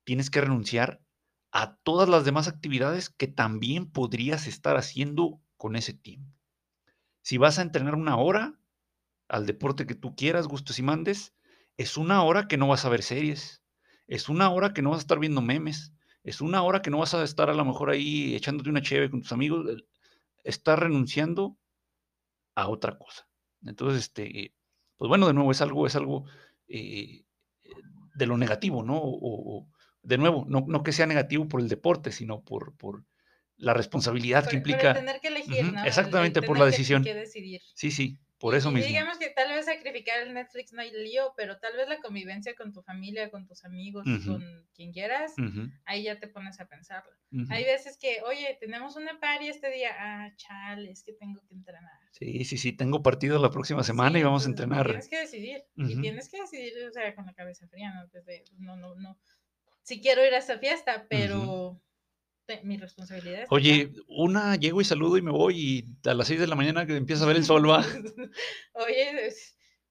tienes que renunciar a todas las demás actividades que también podrías estar haciendo con ese tiempo. Si vas a entrenar una hora al deporte que tú quieras, gustos y mandes, es una hora que no vas a ver series, es una hora que no vas a estar viendo memes, es una hora que no vas a estar a lo mejor ahí echándote una cheve con tus amigos, estás renunciando a otra cosa. Entonces, este, pues bueno, de nuevo es algo, es algo eh, de lo negativo, ¿no? O, de nuevo, no, no, que sea negativo por el deporte, sino por, por la responsabilidad que implica. Por tener que elegir, ¿no? Exactamente, por la decisión. Que decidir. Sí, sí. Por eso mismo. Digamos que tal vez sacrificar el Netflix no hay lío, pero tal vez la convivencia con tu familia, con tus amigos, con quien quieras, ahí ya te pones a pensarlo. Hay veces que, oye, tenemos una party este día, ah, chale, es que tengo que entrenar. Sí, sí, sí, tengo partido la próxima semana y vamos a entrenar. Tienes que decidir, y tienes que decidir, o sea, con la cabeza fría, ¿no? no, no, no. Si quiero ir a esta fiesta, pero mi responsabilidad. Oye, una llego y saludo y me voy y a las 6 de la mañana que empieza a ver el sol va. Oye,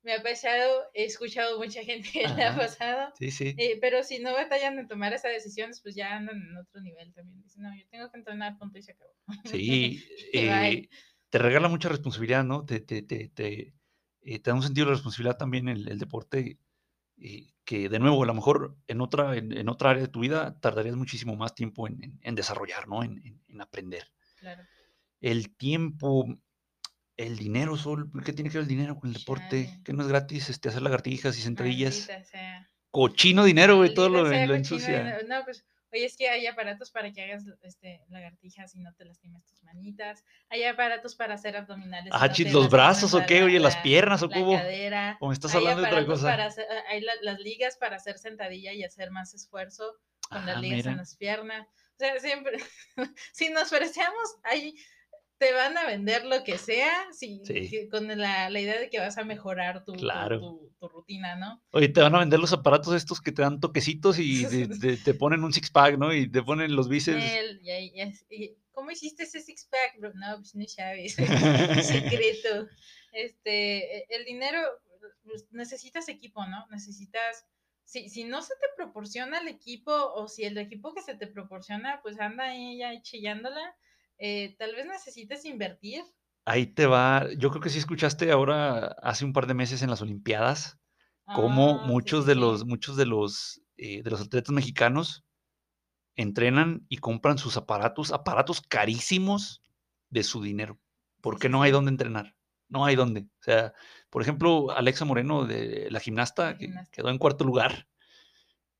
me ha pasado, he escuchado mucha gente que le ha pasado. Sí, sí. Eh, pero si no batallan en tomar esas decisiones, pues ya andan en otro nivel también. Dicen, no, yo tengo que entrenar, punto y se acabó. Sí, eh, te regala mucha responsabilidad, ¿no? Te, te, te, te, eh, te da un sentido de responsabilidad también el, el deporte que de nuevo, a lo mejor en otra, en, otra área de tu vida tardarías muchísimo más tiempo en, en, desarrollar, ¿no? En, en aprender. Claro. El tiempo, el dinero, Sol, ¿qué tiene que ver el dinero con el deporte? Que no es gratis este, hacer lagartijas y sentadillas. Cochino dinero, güey, todo lo, lo ensucia. No, pues Oye, es que hay aparatos para que hagas este, lagartijas y no te lastimes tus manitas. Hay aparatos para hacer abdominales. Ah, los brazos o qué, oye, las piernas o cómo. O me estás hablando de otra cosa. hay las ligas para hacer sentadilla y hacer más esfuerzo con las ah, ligas en las piernas. O sea, siempre, si nos parecemos, hay te van a vender lo que sea si, con la, idea de que vas a mejorar tu, tu, rutina, ¿no? Oye, te van a vender los aparatos estos que te dan toquecitos y te, ponen un six-pack, ¿no? Y te ponen los bíceps. ¿Cómo hiciste ese six-pack? No, pues no sabes. Secreto. Este, e, el dinero, pues, necesitas equipo, ¿no? Necesitas... Si, si, no se te proporciona el equipo o si el equipo que se te proporciona pues anda ahí ya chillándola, eh, tal vez necesites invertir. Ahí te va, yo creo que sí escuchaste ahora hace un par de meses en las Olimpiadas, como ah, muchos de los, muchos de los, eh, de los atletas mexicanos entrenan y compran sus aparatos, aparatos carísimos de su dinero, porque no hay dónde entrenar, no hay dónde. O sea, por ejemplo, Alexa Moreno, de la gimnasta, que quedó en cuarto lugar.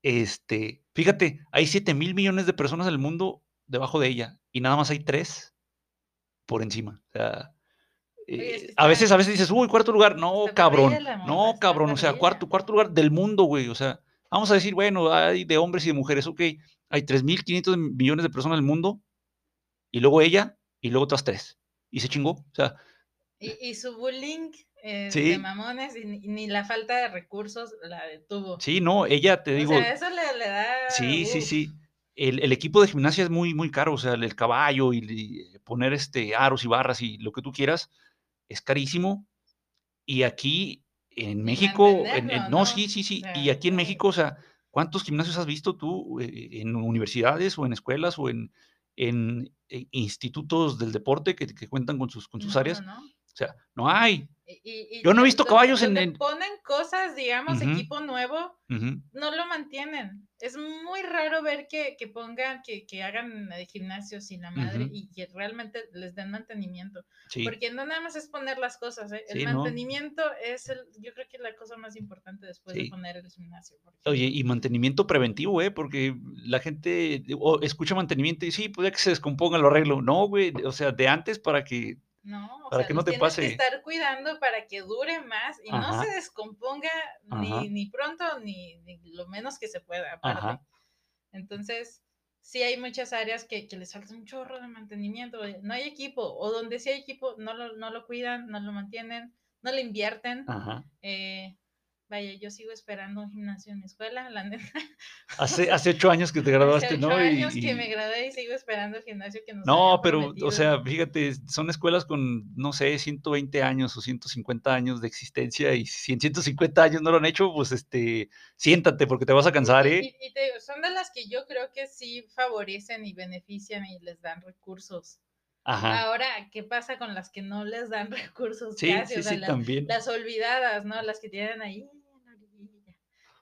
Este, fíjate, hay 7 mil millones de personas en el mundo debajo de ella y nada más hay tres por encima. O sea, eh, a veces, a veces dices, uy, cuarto lugar, no, cabrón, no, cabrón, o sea, cuarto, cuarto lugar del mundo, güey, o sea, vamos a decir, bueno, hay de hombres y de mujeres, ok, hay 3.500 millones de personas en el mundo, y luego ella, y luego otras tres, y se chingó, o sea. Y, su bullying eh, de mamones, y ni, la falta de recursos la detuvo. Sí, no, ella, te digo. O sea, eso le, da. Sí, sí, sí el, equipo de gimnasia es muy, muy caro, o sea, el, caballo y, poner este aros y barras y lo que tú quieras es carísimo. Y aquí en México, no, sí, sí, sí. y aquí en México, o sea, ¿cuántos gimnasios has visto tú eh, en universidades o en escuelas o en, en, eh, institutos del deporte que, cuentan con sus, con sus áreas? O sea, no hay. Yo no he visto caballos en, en, Ponen cosas, digamos, equipo nuevo, no lo mantienen. Es muy raro ver que, que pongan, que, que hagan gimnasio sin la madre y que realmente les den mantenimiento. Porque no nada más es poner las cosas, ¿eh? el mantenimiento es, el, yo creo que es la cosa más importante después de poner el gimnasio. Oye, y mantenimiento preventivo, ¿eh? Porque la gente escucha mantenimiento y sí, puede que se descomponga, lo arreglo. No, güey, o sea, de antes para que no, para que no te pase. que estar cuidando para que dure más y no se descomponga ni, ni, pronto ni, lo menos que se pueda, aparte. Entonces, sí hay muchas áreas que, que les falta un chorro de mantenimiento. No hay equipo, o donde sí hay equipo, no lo, no lo cuidan, no lo mantienen, no le invierten. Eh, Vaya, yo sigo esperando un gimnasio en mi escuela, la neta. Hace, hace ocho años que te graduaste, hace ocho ¿no? años que me gradué y sigo esperando el gimnasio que nos No, pero, o sea, fíjate, son escuelas con, no sé, 120 años o 150 años de existencia y si en 150 años no lo han hecho, pues, este, siéntate porque te vas a cansar, ¿eh? Y, y te, son de las que yo creo que sí favorecen y benefician y les dan recursos. Ahora, ¿qué pasa con las que no les dan recursos? Sí, sí, sí, las, también. Las olvidadas, ¿no? Las que tienen ahí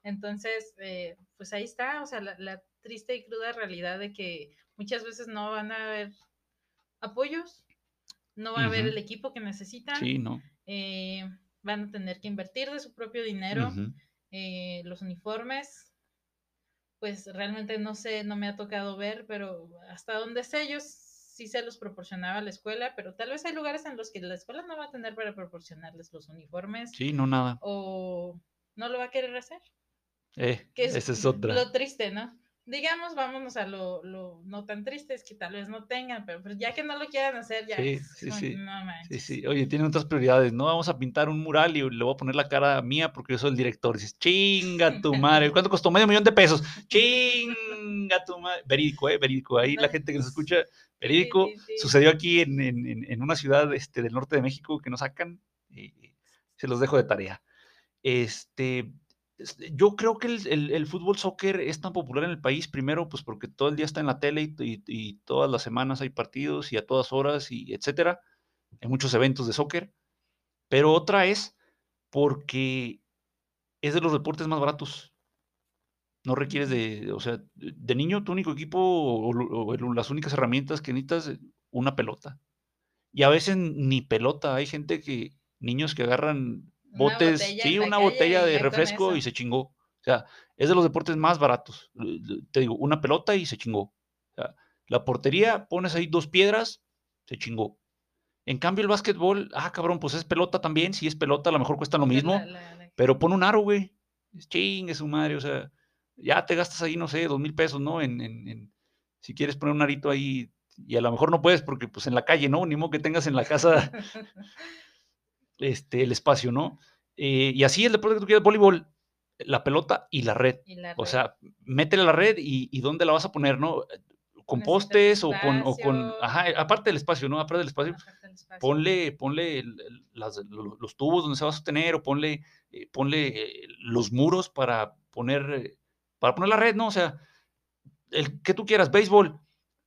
entonces, eh, pues ahí está, o sea, la, triste y cruda realidad de que muchas veces no van a haber apoyos, no va a haber el equipo que necesitan. Sí, no. Eh, van a tener que invertir de su propio dinero. Eh, los uniformes, pues realmente no sé, no me ha tocado ver, pero hasta donde sé ellos sí se los proporcionaba la escuela, pero tal vez hay lugares en los que la escuela no va a tener para proporcionarles los uniformes. Sí, no nada. O no lo va a querer hacer. Eh, esa es otra. Lo triste, ¿no? digamos, vámonos a lo, lo, no tan triste, es que tal vez no tengan, pero pues ya que no lo quieran hacer, ya. Sí, sí, sí. sí, sí. Oye, tienen otras prioridades, ¿no? Vamos a pintar un mural y le voy a poner la cara mía porque yo soy el director. Dices, chinga tu madre. ¿Cuánto costó? Medio millón de pesos. Chinga tu madre. Verídico, ¿eh? Verídico. Ahí la gente que nos escucha, verídico. Sucedió aquí en, en, en, una ciudad este, del norte de México que nos sacan. Y se los dejo de tarea. Este, yo creo que el, fútbol soccer es tan popular en el país, primero, pues porque todo el día está en la tele y, todas las semanas hay partidos y a todas horas y etcétera. Hay muchos eventos de soccer. Pero otra es porque es de los deportes más baratos. No requieres de, o sea, de niño tu único equipo o, las únicas herramientas que necesitas, una pelota. Y a veces ni pelota. Hay gente que, niños que agarran botes, sí, una botella de refresco y se chingó. O sea, es de los deportes más baratos. Te digo, una pelota y se chingó. O sea, la portería, pones ahí dos piedras, se chingó. En cambio, el básquetbol, ah, cabrón, pues es pelota también. Si es pelota, a lo mejor cuesta lo mismo. Pero pon un aro, güey. Chingue su madre, o sea, ya te gastas ahí, no sé, dos mil pesos, ¿no? En, en, si quieres poner un arito ahí, y a lo mejor no puedes porque, pues, en la calle, ¿no? Ni modo que tengas en la casa este, el espacio, ¿no? Eh, y así el deporte que tú quieras, voleibol, la pelota y la red. O sea, métele la red y, dónde la vas a poner, ¿no? Con postes o con, o con, ajá, aparte del espacio, ¿no? Aparte del espacio, ponle, ponle los, tubos donde se va a sostener o ponle, eh, ponle eh, los muros para poner, para poner la red, ¿no? O sea, el que tú quieras, béisbol,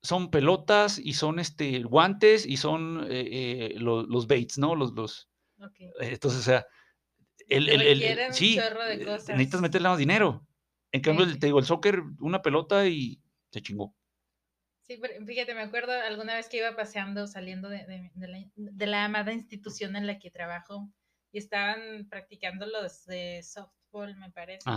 son pelotas y son este, guantes y son los, los baits, ¿no? Los, los, entonces, o sea, el, el, el sí, eh, necesitas meterle más dinero. En cambio, te digo, el soccer, una pelota y se chingó. Sí, fíjate, me acuerdo alguna vez que iba paseando, saliendo de, de, la, amada institución en la que trabajo y estaban practicando los de softball, me parece.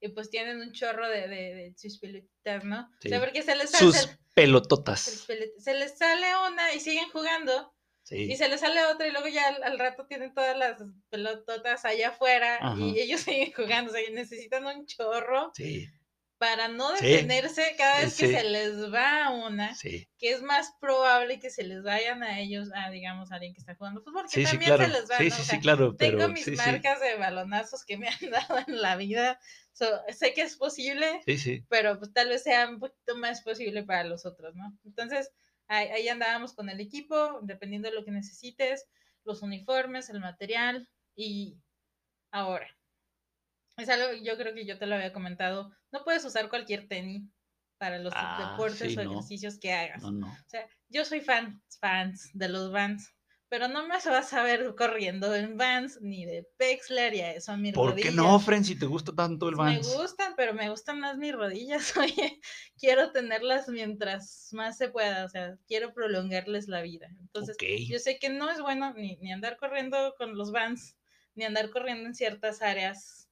Y pues tienen un chorro de, de, sus pelotitas, ¿no? O sea, porque se les sale. Sus pelototas. Se les sale una y siguen jugando. Y se les sale otra y luego ya al, rato tienen todas las pelototas allá afuera y ellos siguen jugando, o sea, necesitan un chorro para no detenerse cada vez que se les va una, que es más probable que se les vayan a ellos, a digamos, a alguien que está jugando fútbol, que también se les va, Sí, sí, sí, claro. Tengo mis marcas de balonazos que me han dado en la vida, sé que es posible, pero pues tal vez sea un poquito más posible para los otros, ¿no? Entonces Ahí, andábamos con el equipo, dependiendo de lo que necesites, los uniformes, el material y ahora. Es algo, yo creo que yo te lo había comentado, no puedes usar cualquier tenis para los ah, deportes o ejercicios que hagas. O sea, yo soy fan, fans de los Vans, pero no me vas a ver corriendo en Vans ni de Pexler y a eso a mi ¿Por qué no, Fren, si te gusta tanto el Vans? Me gustan, pero me gustan más mis rodillas. Oye, quiero tenerlas mientras más se pueda, o sea, quiero prolongarles la vida. Entonces, yo sé que no es bueno ni, ni andar corriendo con los Vans, ni andar corriendo en ciertas áreas,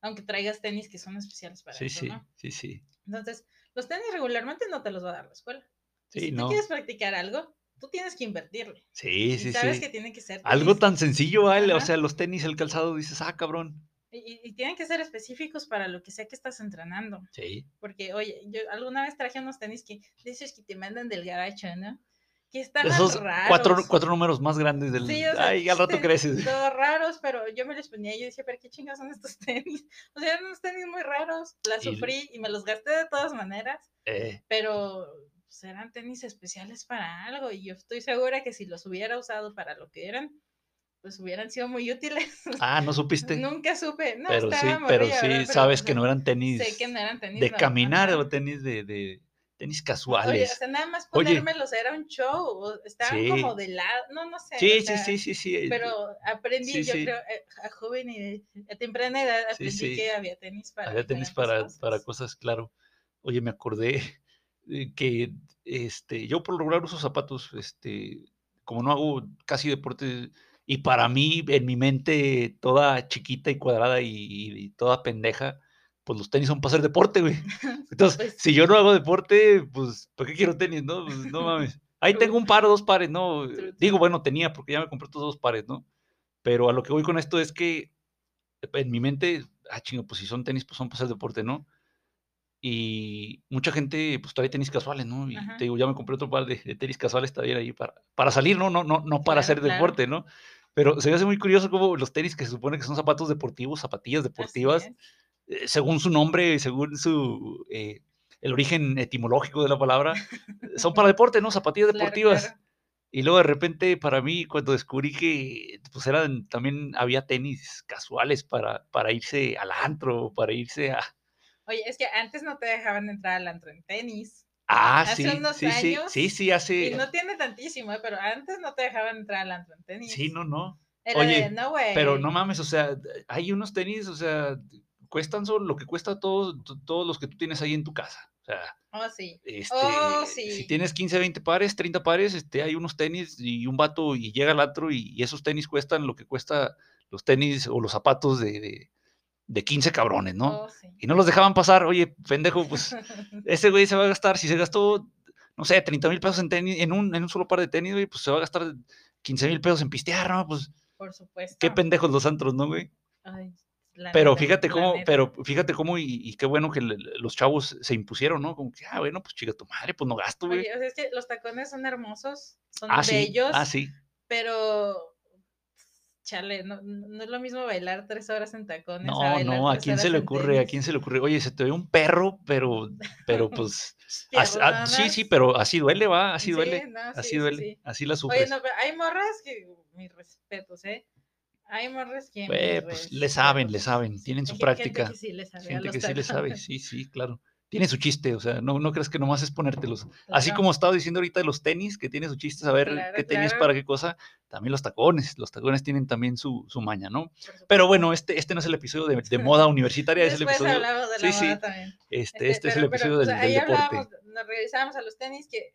aunque traigas tenis que son especiales para sí, eso, sí, ¿no? Sí, sí, Entonces, los tenis regularmente no te los va a dar la escuela. Sí, si no. tú quieres practicar algo, tú tienes que invertirle. Sí, sí, sabes sí. que tiene que ser. Algo tan sencillo, ¿vale? O sea, los tenis, el calzado, dices, ah, cabrón. Y, tienen que ser específicos para lo que sea que estás entrenando. Sí. Porque, oye, yo alguna vez traje unos tenis que dices que te mandan del gabacho, ¿no? Que están Esos raros. Cuatro, cuatro números más grandes del. Sí, Ay, al rato creces. Todos raros, pero yo me los ponía y yo decía, pero qué chingados son estos tenis. O sea, eran unos tenis muy raros. Las sufrí y me los gasté de todas maneras. Eh. Pero pues eran tenis especiales para algo y yo estoy segura que si los hubiera usado para lo que eran, pues hubieran sido muy útiles. Ah, ¿no supiste? Nunca supe. No, pero sí, pero sí, sabes que no eran tenis. Sé que no eran tenis. De caminar o tenis de, de, tenis casuales. Oye, o sea, nada más ponérmelos era un show. Estaban como de lado, no, no sé. Sí, sí, sí, sí, sí. Pero aprendí, yo creo, eh, a joven y a temprana edad aprendí que había tenis para. Había tenis para, para cosas, claro. Oye, me acordé eh, que este, yo por lo regular uso zapatos, este, como no hago casi deporte, Y para mí, en mi mente toda chiquita y cuadrada y, y toda pendeja, pues los tenis son para hacer deporte, güey. Entonces, Pues si yo no hago deporte, pues, ¿para qué quiero tenis, no? Pues, no mames. Ahí tengo un par o dos pares, ¿no? Digo, bueno, tenía, porque ya me compré estos dos pares, ¿no? Pero a lo que voy con esto es que en mi mente, ah, chingo, pues si son tenis, pues son para hacer deporte, ¿no? Y mucha gente, pues trae tenis casuales, ¿no? Y Ajá. te digo, ya me compré otro par de, de tenis casuales también ahí para, para salir, ¿no? No, no, no para Claro, hacer claro. deporte, ¿no? Pero se me hace muy curioso como los tenis que se supone que son zapatos deportivos, zapatillas deportivas, eh, según su nombre, según su eh, el origen etimológico de la palabra, son para deporte, ¿no? Zapatillas deportivas. claro. Y luego de repente para mí, cuando descubrí que pues eran, también había tenis casuales para, para irse al antro, para irse a... Oye, es que antes no te dejaban entrar al antro en tenis. Ah, Hace sí, unos sí, sí, años, sí, sí, Y hace... no tiene tantísimo, ¿eh? pero antes no te dejaban entrar al antro en tenis. Sí, no, no. Era Oye, de, no, güey. Pero no mames, o sea, hay unos tenis, o sea, cuestan solo lo que cuesta todos, to- todos los que tú tienes ahí en tu casa. O sea, Oh, sí. este, Oh, si sí. tienes 15, 20 pares, 30 pares, este, hay unos tenis y un vato y llega al antro y, y esos tenis cuestan lo que cuesta los tenis o los zapatos de, de, de 15 cabrones, ¿no? Oh, sí. Y no los dejaban pasar, oye, pendejo, pues ese güey se va a gastar, si se gastó, no sé, 30 mil pesos en tenis, en un, en un solo par de tenis, güey, pues se va a gastar 15 mil pesos en pistear, ¿no? Pues Por supuesto. qué pendejos los antros, ¿no, güey? Ay, la Pero neta, fíjate cómo, neta. pero fíjate cómo y, y qué bueno que le- los chavos se impusieron, ¿no? Como que, ah, bueno, pues chica tu madre, pues no gasto, güey. Oye, o sea, es que los tacones son hermosos, son Ah, sí, bellos, ah, sí. pero chale, no, no es lo mismo bailar tres horas en tacones. No, no, ¿a quién se le ocurre? ¿A quién se le ocurre? Oye, se te ve un perro, pero, pero pues, as- sí, sí, pero así duele, va, así Sí, duele, no, así sí, sí, duele, sí. así la Oye, sufres. no, pero hay morras que, mis respetos, ¿eh? Hay morras que. Pues le saben, le saben, tienen su gen- gente práctica. que sí le sabe Gente que sí le sabe, sí, sí, claro. Tiene su chiste, o sea, no, no crees que nomás es ponértelos. Así como estaba diciendo ahorita de los tenis, que tiene su chiste saber Claro, qué tenis claro. para qué cosa, también los tacones. Los tacones tienen también su, su maña, ¿no? Pero bueno, este, este no es el episodio de, de moda universitaria, es el episodio. hablamos de la sí, sí. también. Este, Este, este es el pero- pero, episodio o del, sea, del ahí deporte. hablábamos, nos regresábamos a los tenis que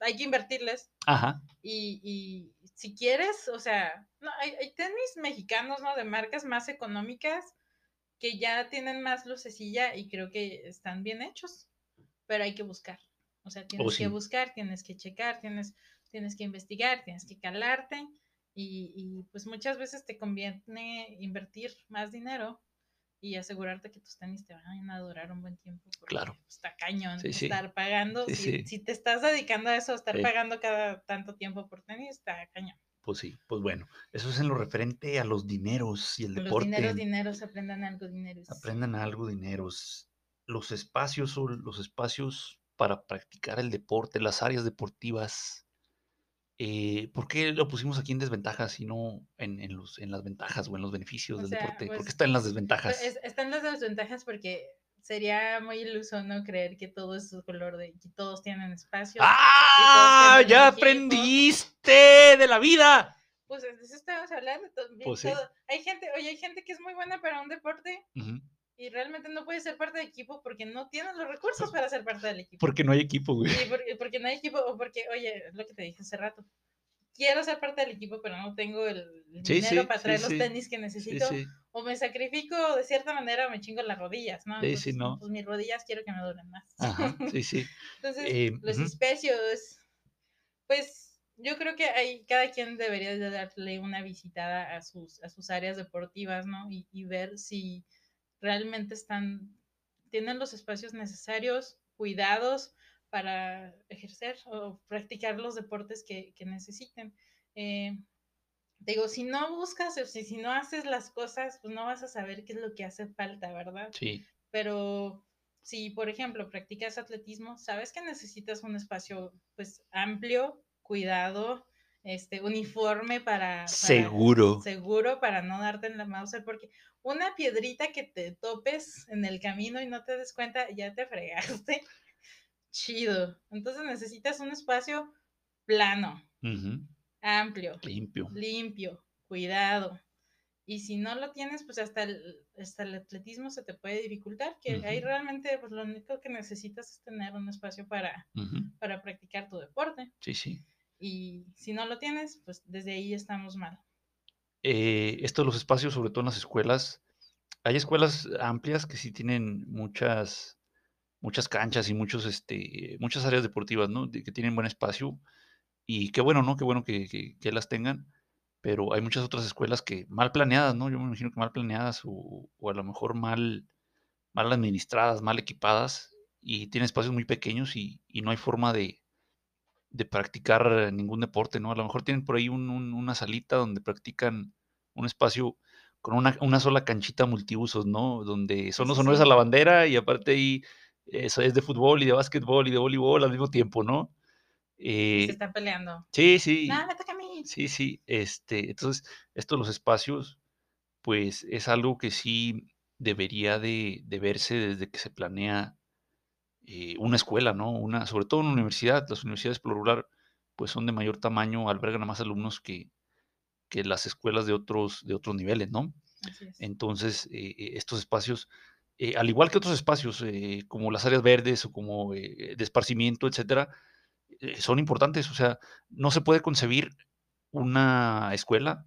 hay que invertirles Ajá. y, y si quieres, o sea, no, hay, hay tenis mexicanos, ¿no? De marcas más económicas que ya tienen más lucecilla y creo que están bien hechos, pero hay que buscar. O sea, tienes Oh, sí. que buscar, tienes que checar, tienes, tienes que investigar, tienes que calarte y, y, pues muchas veces te conviene invertir más dinero y asegurarte que tus tenis te van a durar un buen tiempo. porque, Claro. pues, Está cañón Sí, sí. estar pagando. Si, te estás dedicando a eso, estar pagando cada tanto tiempo por tenis, está cañón. Pues sí, pues bueno, eso es en lo referente a los dineros y el Los deporte. dineros, dineros, aprendan algo, dineros. Aprendan algo, dineros. Los espacios o los espacios para practicar el deporte, las áreas deportivas. eh, ¿Por qué lo pusimos aquí en desventajas y no en, en los, en las ventajas o en los beneficios O del sea, deporte? ¿Por qué pues, está en las Pues, desventajas? es- están las desventajas porque sería muy iluso no creer que todo es color de que todos tienen espacio. ¡Ah! tienen ¡Ya equipo. aprendiste de la vida! Pues de eso estamos hablando. Pues sí. Hay gente, oye, hay gente que es muy buena para un deporte y realmente no puede ser parte del equipo porque no tiene los recursos para ser parte del equipo. Porque no hay equipo, güey. Y porque, porque no hay equipo, o porque, oye, es lo que te dije hace rato. Quiero ser parte del equipo, pero no tengo el Sí, dinero sí, para traer sí. los tenis que necesito. O me sacrifico de cierta manera o me chingo las rodillas, ¿no? Sí, no. Pues mis rodillas quiero que me duren más. Ajá, sí, sí. Entonces, Eh, los ujú. especios, pues yo creo que hay, cada quien debería de darle una visitada a sus, a sus áreas deportivas, ¿no? Y, y ver si realmente están, tienen los espacios necesarios, cuidados para ejercer o practicar los deportes que, que necesiten. Eh, digo, si no buscas o si, si no haces las cosas, pues no vas a saber qué es lo que hace falta, ¿verdad? Sí, pero si, por ejemplo, practicas atletismo, sabes que necesitas un espacio pues amplio, cuidado, este, uniforme para, para- seguro. seguro para no darte en la mouse, porque una piedrita que te topes en el camino y no te des cuenta, ya te fregaste. Chido. Entonces necesitas un espacio plano, amplio, Limpio. limpio, cuidado. Y si no lo tienes, pues hasta el, hasta el atletismo se te puede dificultar, que ahí realmente pues lo único que necesitas es tener un espacio para, para practicar tu deporte. Sí, sí. Y si no lo tienes, pues desde ahí estamos mal. eh, esto de los espacios, sobre todo en las escuelas, hay escuelas amplias que sí tienen muchas, muchas canchas y muchos, este, muchas áreas deportivas, ¿no? De- que tienen buen espacio. Y qué bueno, ¿no? Qué bueno que, que- que las tengan. Pero hay muchas otras escuelas que mal planeadas, ¿no? Yo me imagino que mal planeadas o, o a lo mejor mal, mal administradas, mal equipadas y tienen espacios muy pequeños y, y no hay forma de, de practicar ningún deporte, ¿no? A lo mejor tienen por ahí un- un- una salita donde practican un espacio con una, una sola canchita multiusos, ¿no? Donde son los honores a la bandera y aparte ahí eso es de fútbol y de básquetbol y de voleibol al mismo tiempo, ¿no? Y se Eh, están peleando. sí, sí, No, me toca a mí. sí, sí. Este, entonces, esto de los espacios, pues es algo que sí debería de, de verse desde que se planea eh, una escuela, ¿no? Una, sobre todo una universidad. Las universidades por regular, pues son de mayor tamaño, albergan a más alumnos que, que las escuelas de otros, de otros niveles, ¿no? Así es. Entonces, eh, eh, estos espacios, eh, al igual que otros espacios, eh, como las áreas verdes o como eh, de esparcimiento, etcétera, son importantes. O sea, no se puede concebir una escuela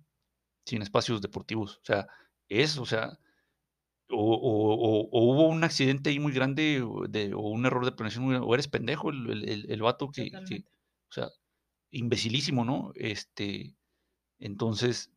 sin espacios deportivos. O sea, es, o sea, o, o- o- o hubo un accidente ahí muy grande o, de- o un error de planeación, muy grande, o eres pendejo el, el, el- el vato que, o sea, imbecilísimo, ¿no? Este, entonces,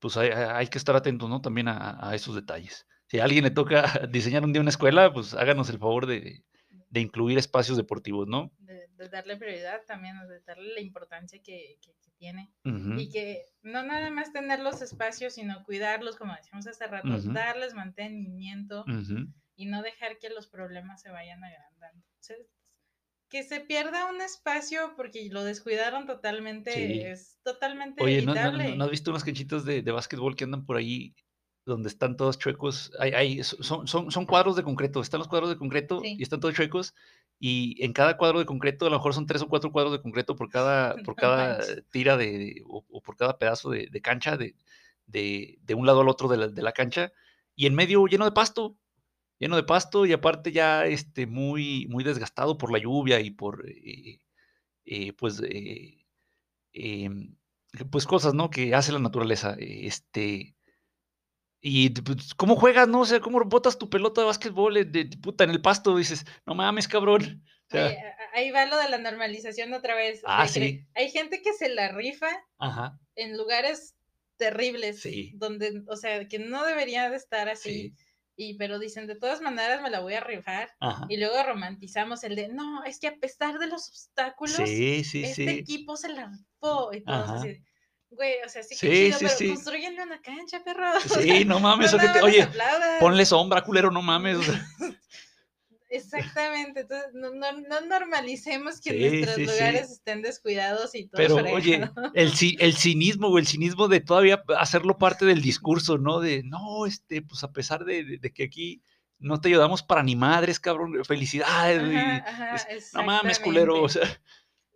pues hay, hay- hay que estar atentos, ¿no? También a, a esos detalles. Si a alguien le toca diseñar un día una escuela, pues háganos el favor de, de incluir espacios deportivos, ¿no? De, de darle prioridad también, de darle la importancia que, que- que tiene. Ujú, Y que no nada más tener los espacios, sino cuidarlos, como decíamos hace rato, Ujú. darles mantenimiento ujú. y no dejar que los problemas se vayan agrandando. O sea, que se pierda un espacio porque lo descuidaron totalmente Sí. es totalmente Oye, ¿no, no- evitable. no- no has visto unas canchitas de, de básquetbol que andan por ahí donde están todos chuecos? Hay, hay- son, son, son cuadros de concreto, están los cuadros de concreto Sí. y están todos chuecos. Y en cada cuadro de concreto, a lo mejor son tres o cuatro cuadros de concreto por cada, por No cada manches. tira de, o, o por cada pedazo de, de cancha, de, de, de un lado al otro de la, de la cancha, y en medio lleno de pasto, lleno de pasto, y aparte ya este, muy, muy desgastado por la lluvia y por eh, eh, pues eh, em, pues cosas, ¿no? Que hace la naturaleza. Este. Y pues, ¿cómo juegas, no? O sea, ¿cómo botas tu pelota de básquetbol de, de puta en el pasto? Dices, no mames, cabrón. O sea, ahí va lo de la normalización otra vez. Ah, sí. Hay gente que se la rifa ajá, en lugares terribles, Sí. donde, o sea, que no debería de estar así. sí, Y pero dicen, de todas maneras me la voy a rifar. ajá. Y luego romantizamos el de, no, es que a pesar de los obstáculos, Sí, sí, este sí. equipo se la rifó. Y así, güey, o sea, sí que Sí, chido, sí, pero sí. construyenle una cancha, perro. O Sí, sea, no mames, no nada más Oye, aplaudas. ponle sombra, culero, no mames. o sea, Exactamente, entonces no, no, no normalicemos que Sí, nuestros sí, sí. lugares estén descuidados y todo Pero, fregado. oye, el, ci- el cinismo, o el cinismo de todavía hacerlo parte del discurso, ¿no? De, no, este, pues a pesar de, de- de que aquí no te ayudamos para ni madres, cabrón, felicidades. Ajá, ajá, es- no mames, culero, o sea,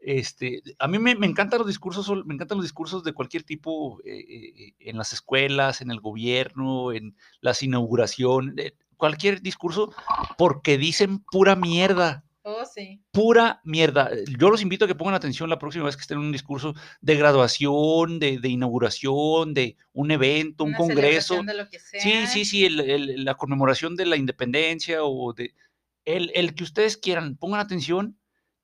este, a mí me, me encantan los discursos, me encantan los discursos de cualquier tipo, eh, eh, en las escuelas, en el gobierno, en las inauguraciones, cualquier discurso, porque dicen pura mierda Oh, sí. pura mierda. Yo los invito a que pongan atención la próxima vez que estén en un discurso de graduación, de, de inauguración, de un evento, un congreso. celebración de lo que sea. Sí, sí, sí, el- el- la conmemoración de la independencia o de el, el que ustedes quieran, pongan atención.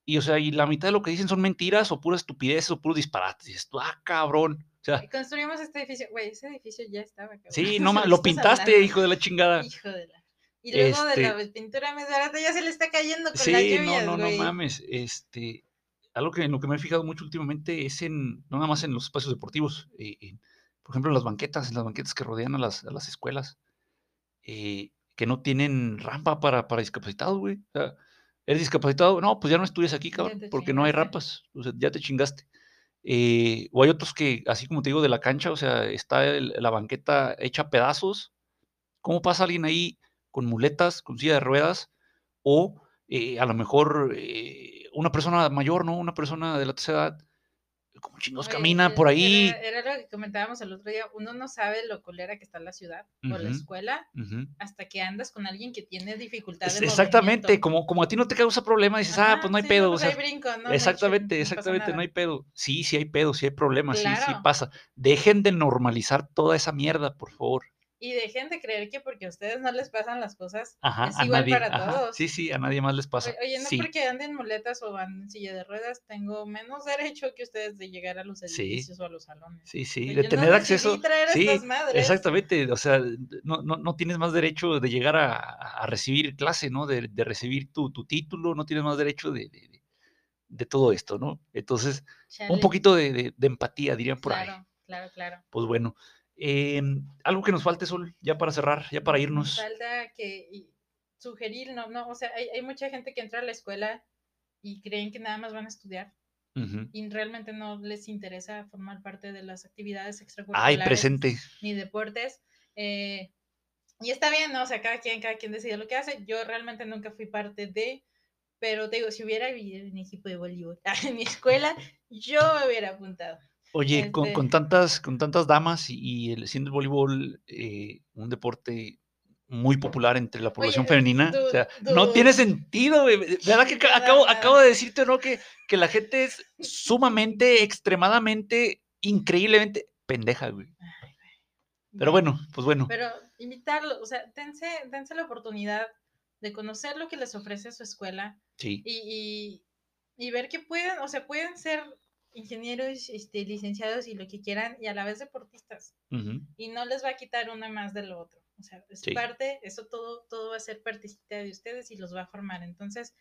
Y, o sea, y la mitad de lo que dicen son mentiras o pura estupidez o puros disparates. Y dices ah, cabrón. O sea, Y Construimos este edificio. Güey, ese edificio ya estaba, cabrón. sí, ¿De no lo pintaste, hablando? hijo de la chingada. Hijo de la. Y luego de la Este- pintura más barata ya se le está cayendo con las Sí, lluvias, no, no, no mames. Este, algo que en lo que me he fijado mucho últimamente es en, no nada más en los espacios deportivos, eh, en- por ejemplo, en las banquetas, en las banquetas que rodean a las, a las escuelas, eh, que no tienen rampa para, para discapacitados, güey. O sea, eres discapacitado, no, pues ya no estudias aquí, cabrón, porque no hay rampas, o sea, ya te chingaste. Eh, o hay otros que, así como te digo, de la cancha, o sea, está el- la banqueta hecha a pedazos. ¿Cómo pasa alguien ahí con muletas, con silla de ruedas? O eh, a lo mejor eh, una persona mayor, ¿no? Una persona de la tercera edad, ¿cómo chingados Oye, camina por ahí? Era, era lo que comentábamos el otro día. Uno no sabe lo colera que está la ciudad o la escuela hasta que andas con alguien que tiene dificultad Es- de Exactamente, movimiento. como, como a ti no te causa problema, dices, ah, pues no hay sí, pedo. pues o sea, ahí brinco, ¿no? No hay exactamente, ching, no pasa exactamente, no hay pedo. Sí, sí hay pedo, sí hay problemas, sí, sí pasa. Dejen de normalizar toda esa mierda, por favor. Y dejen de creer que porque a ustedes no les pasan las cosas, Ajá, es igual nadie. para ajá, todos. Sí, sí, a nadie más les pasa. Oye, no sí, porque ande en muletas o ande en silla de ruedas, tengo menos derecho que ustedes de llegar a los Sí. edificios o a los salones. sí, sí, de tener no acceso. traer Sí, estas madres. exactamente. O sea, no, no, no tienes más derecho de llegar a, a recibir clase, ¿no? De, de recibir tu, tu título, no tienes más derecho de, de- de- todo esto, ¿no? Entonces, Chale. un poquito de, de- de empatía, dirían por ahí. Claro, claro, claro. Pues bueno, em, algo que nos falte, Sol, ya para cerrar, ya para Nos irnos. falta que sugerir, no, no, o sea, hay, hay mucha gente que entra a la escuela y creen que nada más van a estudiar y realmente no les interesa formar parte de las actividades Ay, extracurriculares presente. ni deportes. eh, y está bien, ¿no? O sea, cada quien, cada quien decide lo que hace. Yo realmente nunca fui parte de, pero te digo, si hubiera habido un equipo de voleibol en mi escuela, yo me hubiera apuntado. Oye, con, Este- con tantas, con tantas damas y, el, siendo el voleibol eh, un deporte muy popular entre la población Oye, femenina, o sea, no tiene sentido, güey. ¿Verdad que acabo, de decirte, ¿no? Que, que la gente es sumamente, extremadamente, increíblemente pendeja, güey. Pero bueno, pues bueno. Pero invitarlo, o sea, dense, dense la oportunidad de conocer lo que les ofrece su escuela Sí. y, y, y ver que pueden, o sea, pueden ser ingenieros, este, licenciados y lo que quieran y a la vez deportistas. Y no les va a quitar una más de lo otro. O sea, es Sí. parte, eso todo, todo va a ser partecita de ustedes y los va a formar. Entonces,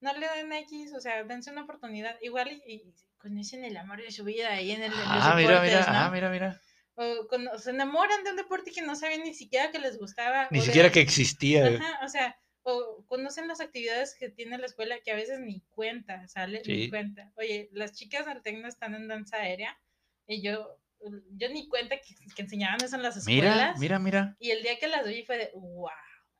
no le den X, o sea, dense una oportunidad. Igual y, y conocen el amor de su vida ahí en el los Ah, mira, mira, ah, mira, mira. O se enamoran de un deporte que no sabían ni siquiera que les gustaba. Ni de- siquiera que existía. Ajá, o sea, o conocen las actividades que tiene la escuela que a veces ni cuenta, ¿sale? Sí. Ni cuenta. Oye, las chicas del Tecno están en danza aérea y yo, yo ni cuenta que, que enseñaban eso en las escuelas. Mira, mira, mira. Y el día que las vi fue de, wow,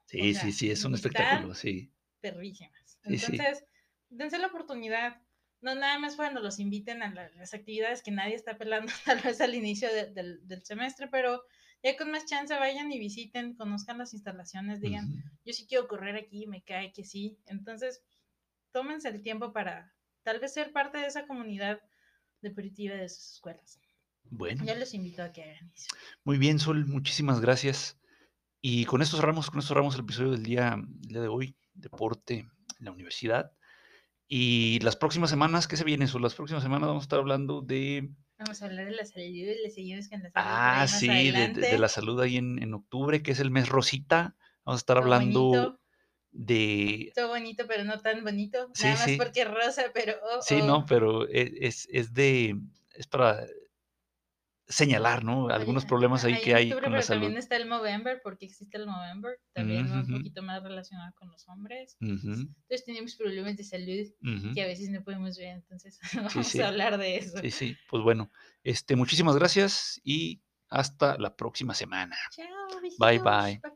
Sí, O sea, sí, sí, es un espectáculo, sí. sí. Entonces, dense la oportunidad. No nada más cuando los inviten a la- las actividades que nadie está pelando tal vez al inicio de- del, del semestre, pero ya con más chance vayan y visiten, conozcan las instalaciones, digan, yo sí quiero correr aquí, me cae que sí. Entonces, tómense el tiempo para tal vez ser parte de esa comunidad deportiva de sus escuelas. Bueno. Yo los invito a que hagan eso. Muy bien, Sol, muchísimas gracias. Y con esto cerramos, con esto cerramos el episodio del día, del día de hoy, deporte en la universidad. Y las próximas semanas, ¿qué se viene, Sol? Las próximas semanas vamos a estar hablando de, Vamos a hablar de la salud y les seguimos con la salud. por ahí ah, sí, de, de- la salud ahí en, en octubre, que es el mes Rosita. Vamos a estar Todo hablando bonito. de, todo bonito, pero no tan bonito. Sí, Nada más sí. porque es rosa, pero. oh, sí, oh. no, pero e- es, es de, es para señalar, ¿no? Algunos problemas ahí que hay octubre, con la pero salud. También está el Movember, porque existe el Movember, también un poquito más relacionado con los hombres. Entonces tenemos problemas de salud que a veces no podemos ver, entonces vamos sí. a hablar de eso. Sí, sí, pues bueno, este, muchísimas gracias y hasta la próxima semana. Chao, Bye, bye. bye.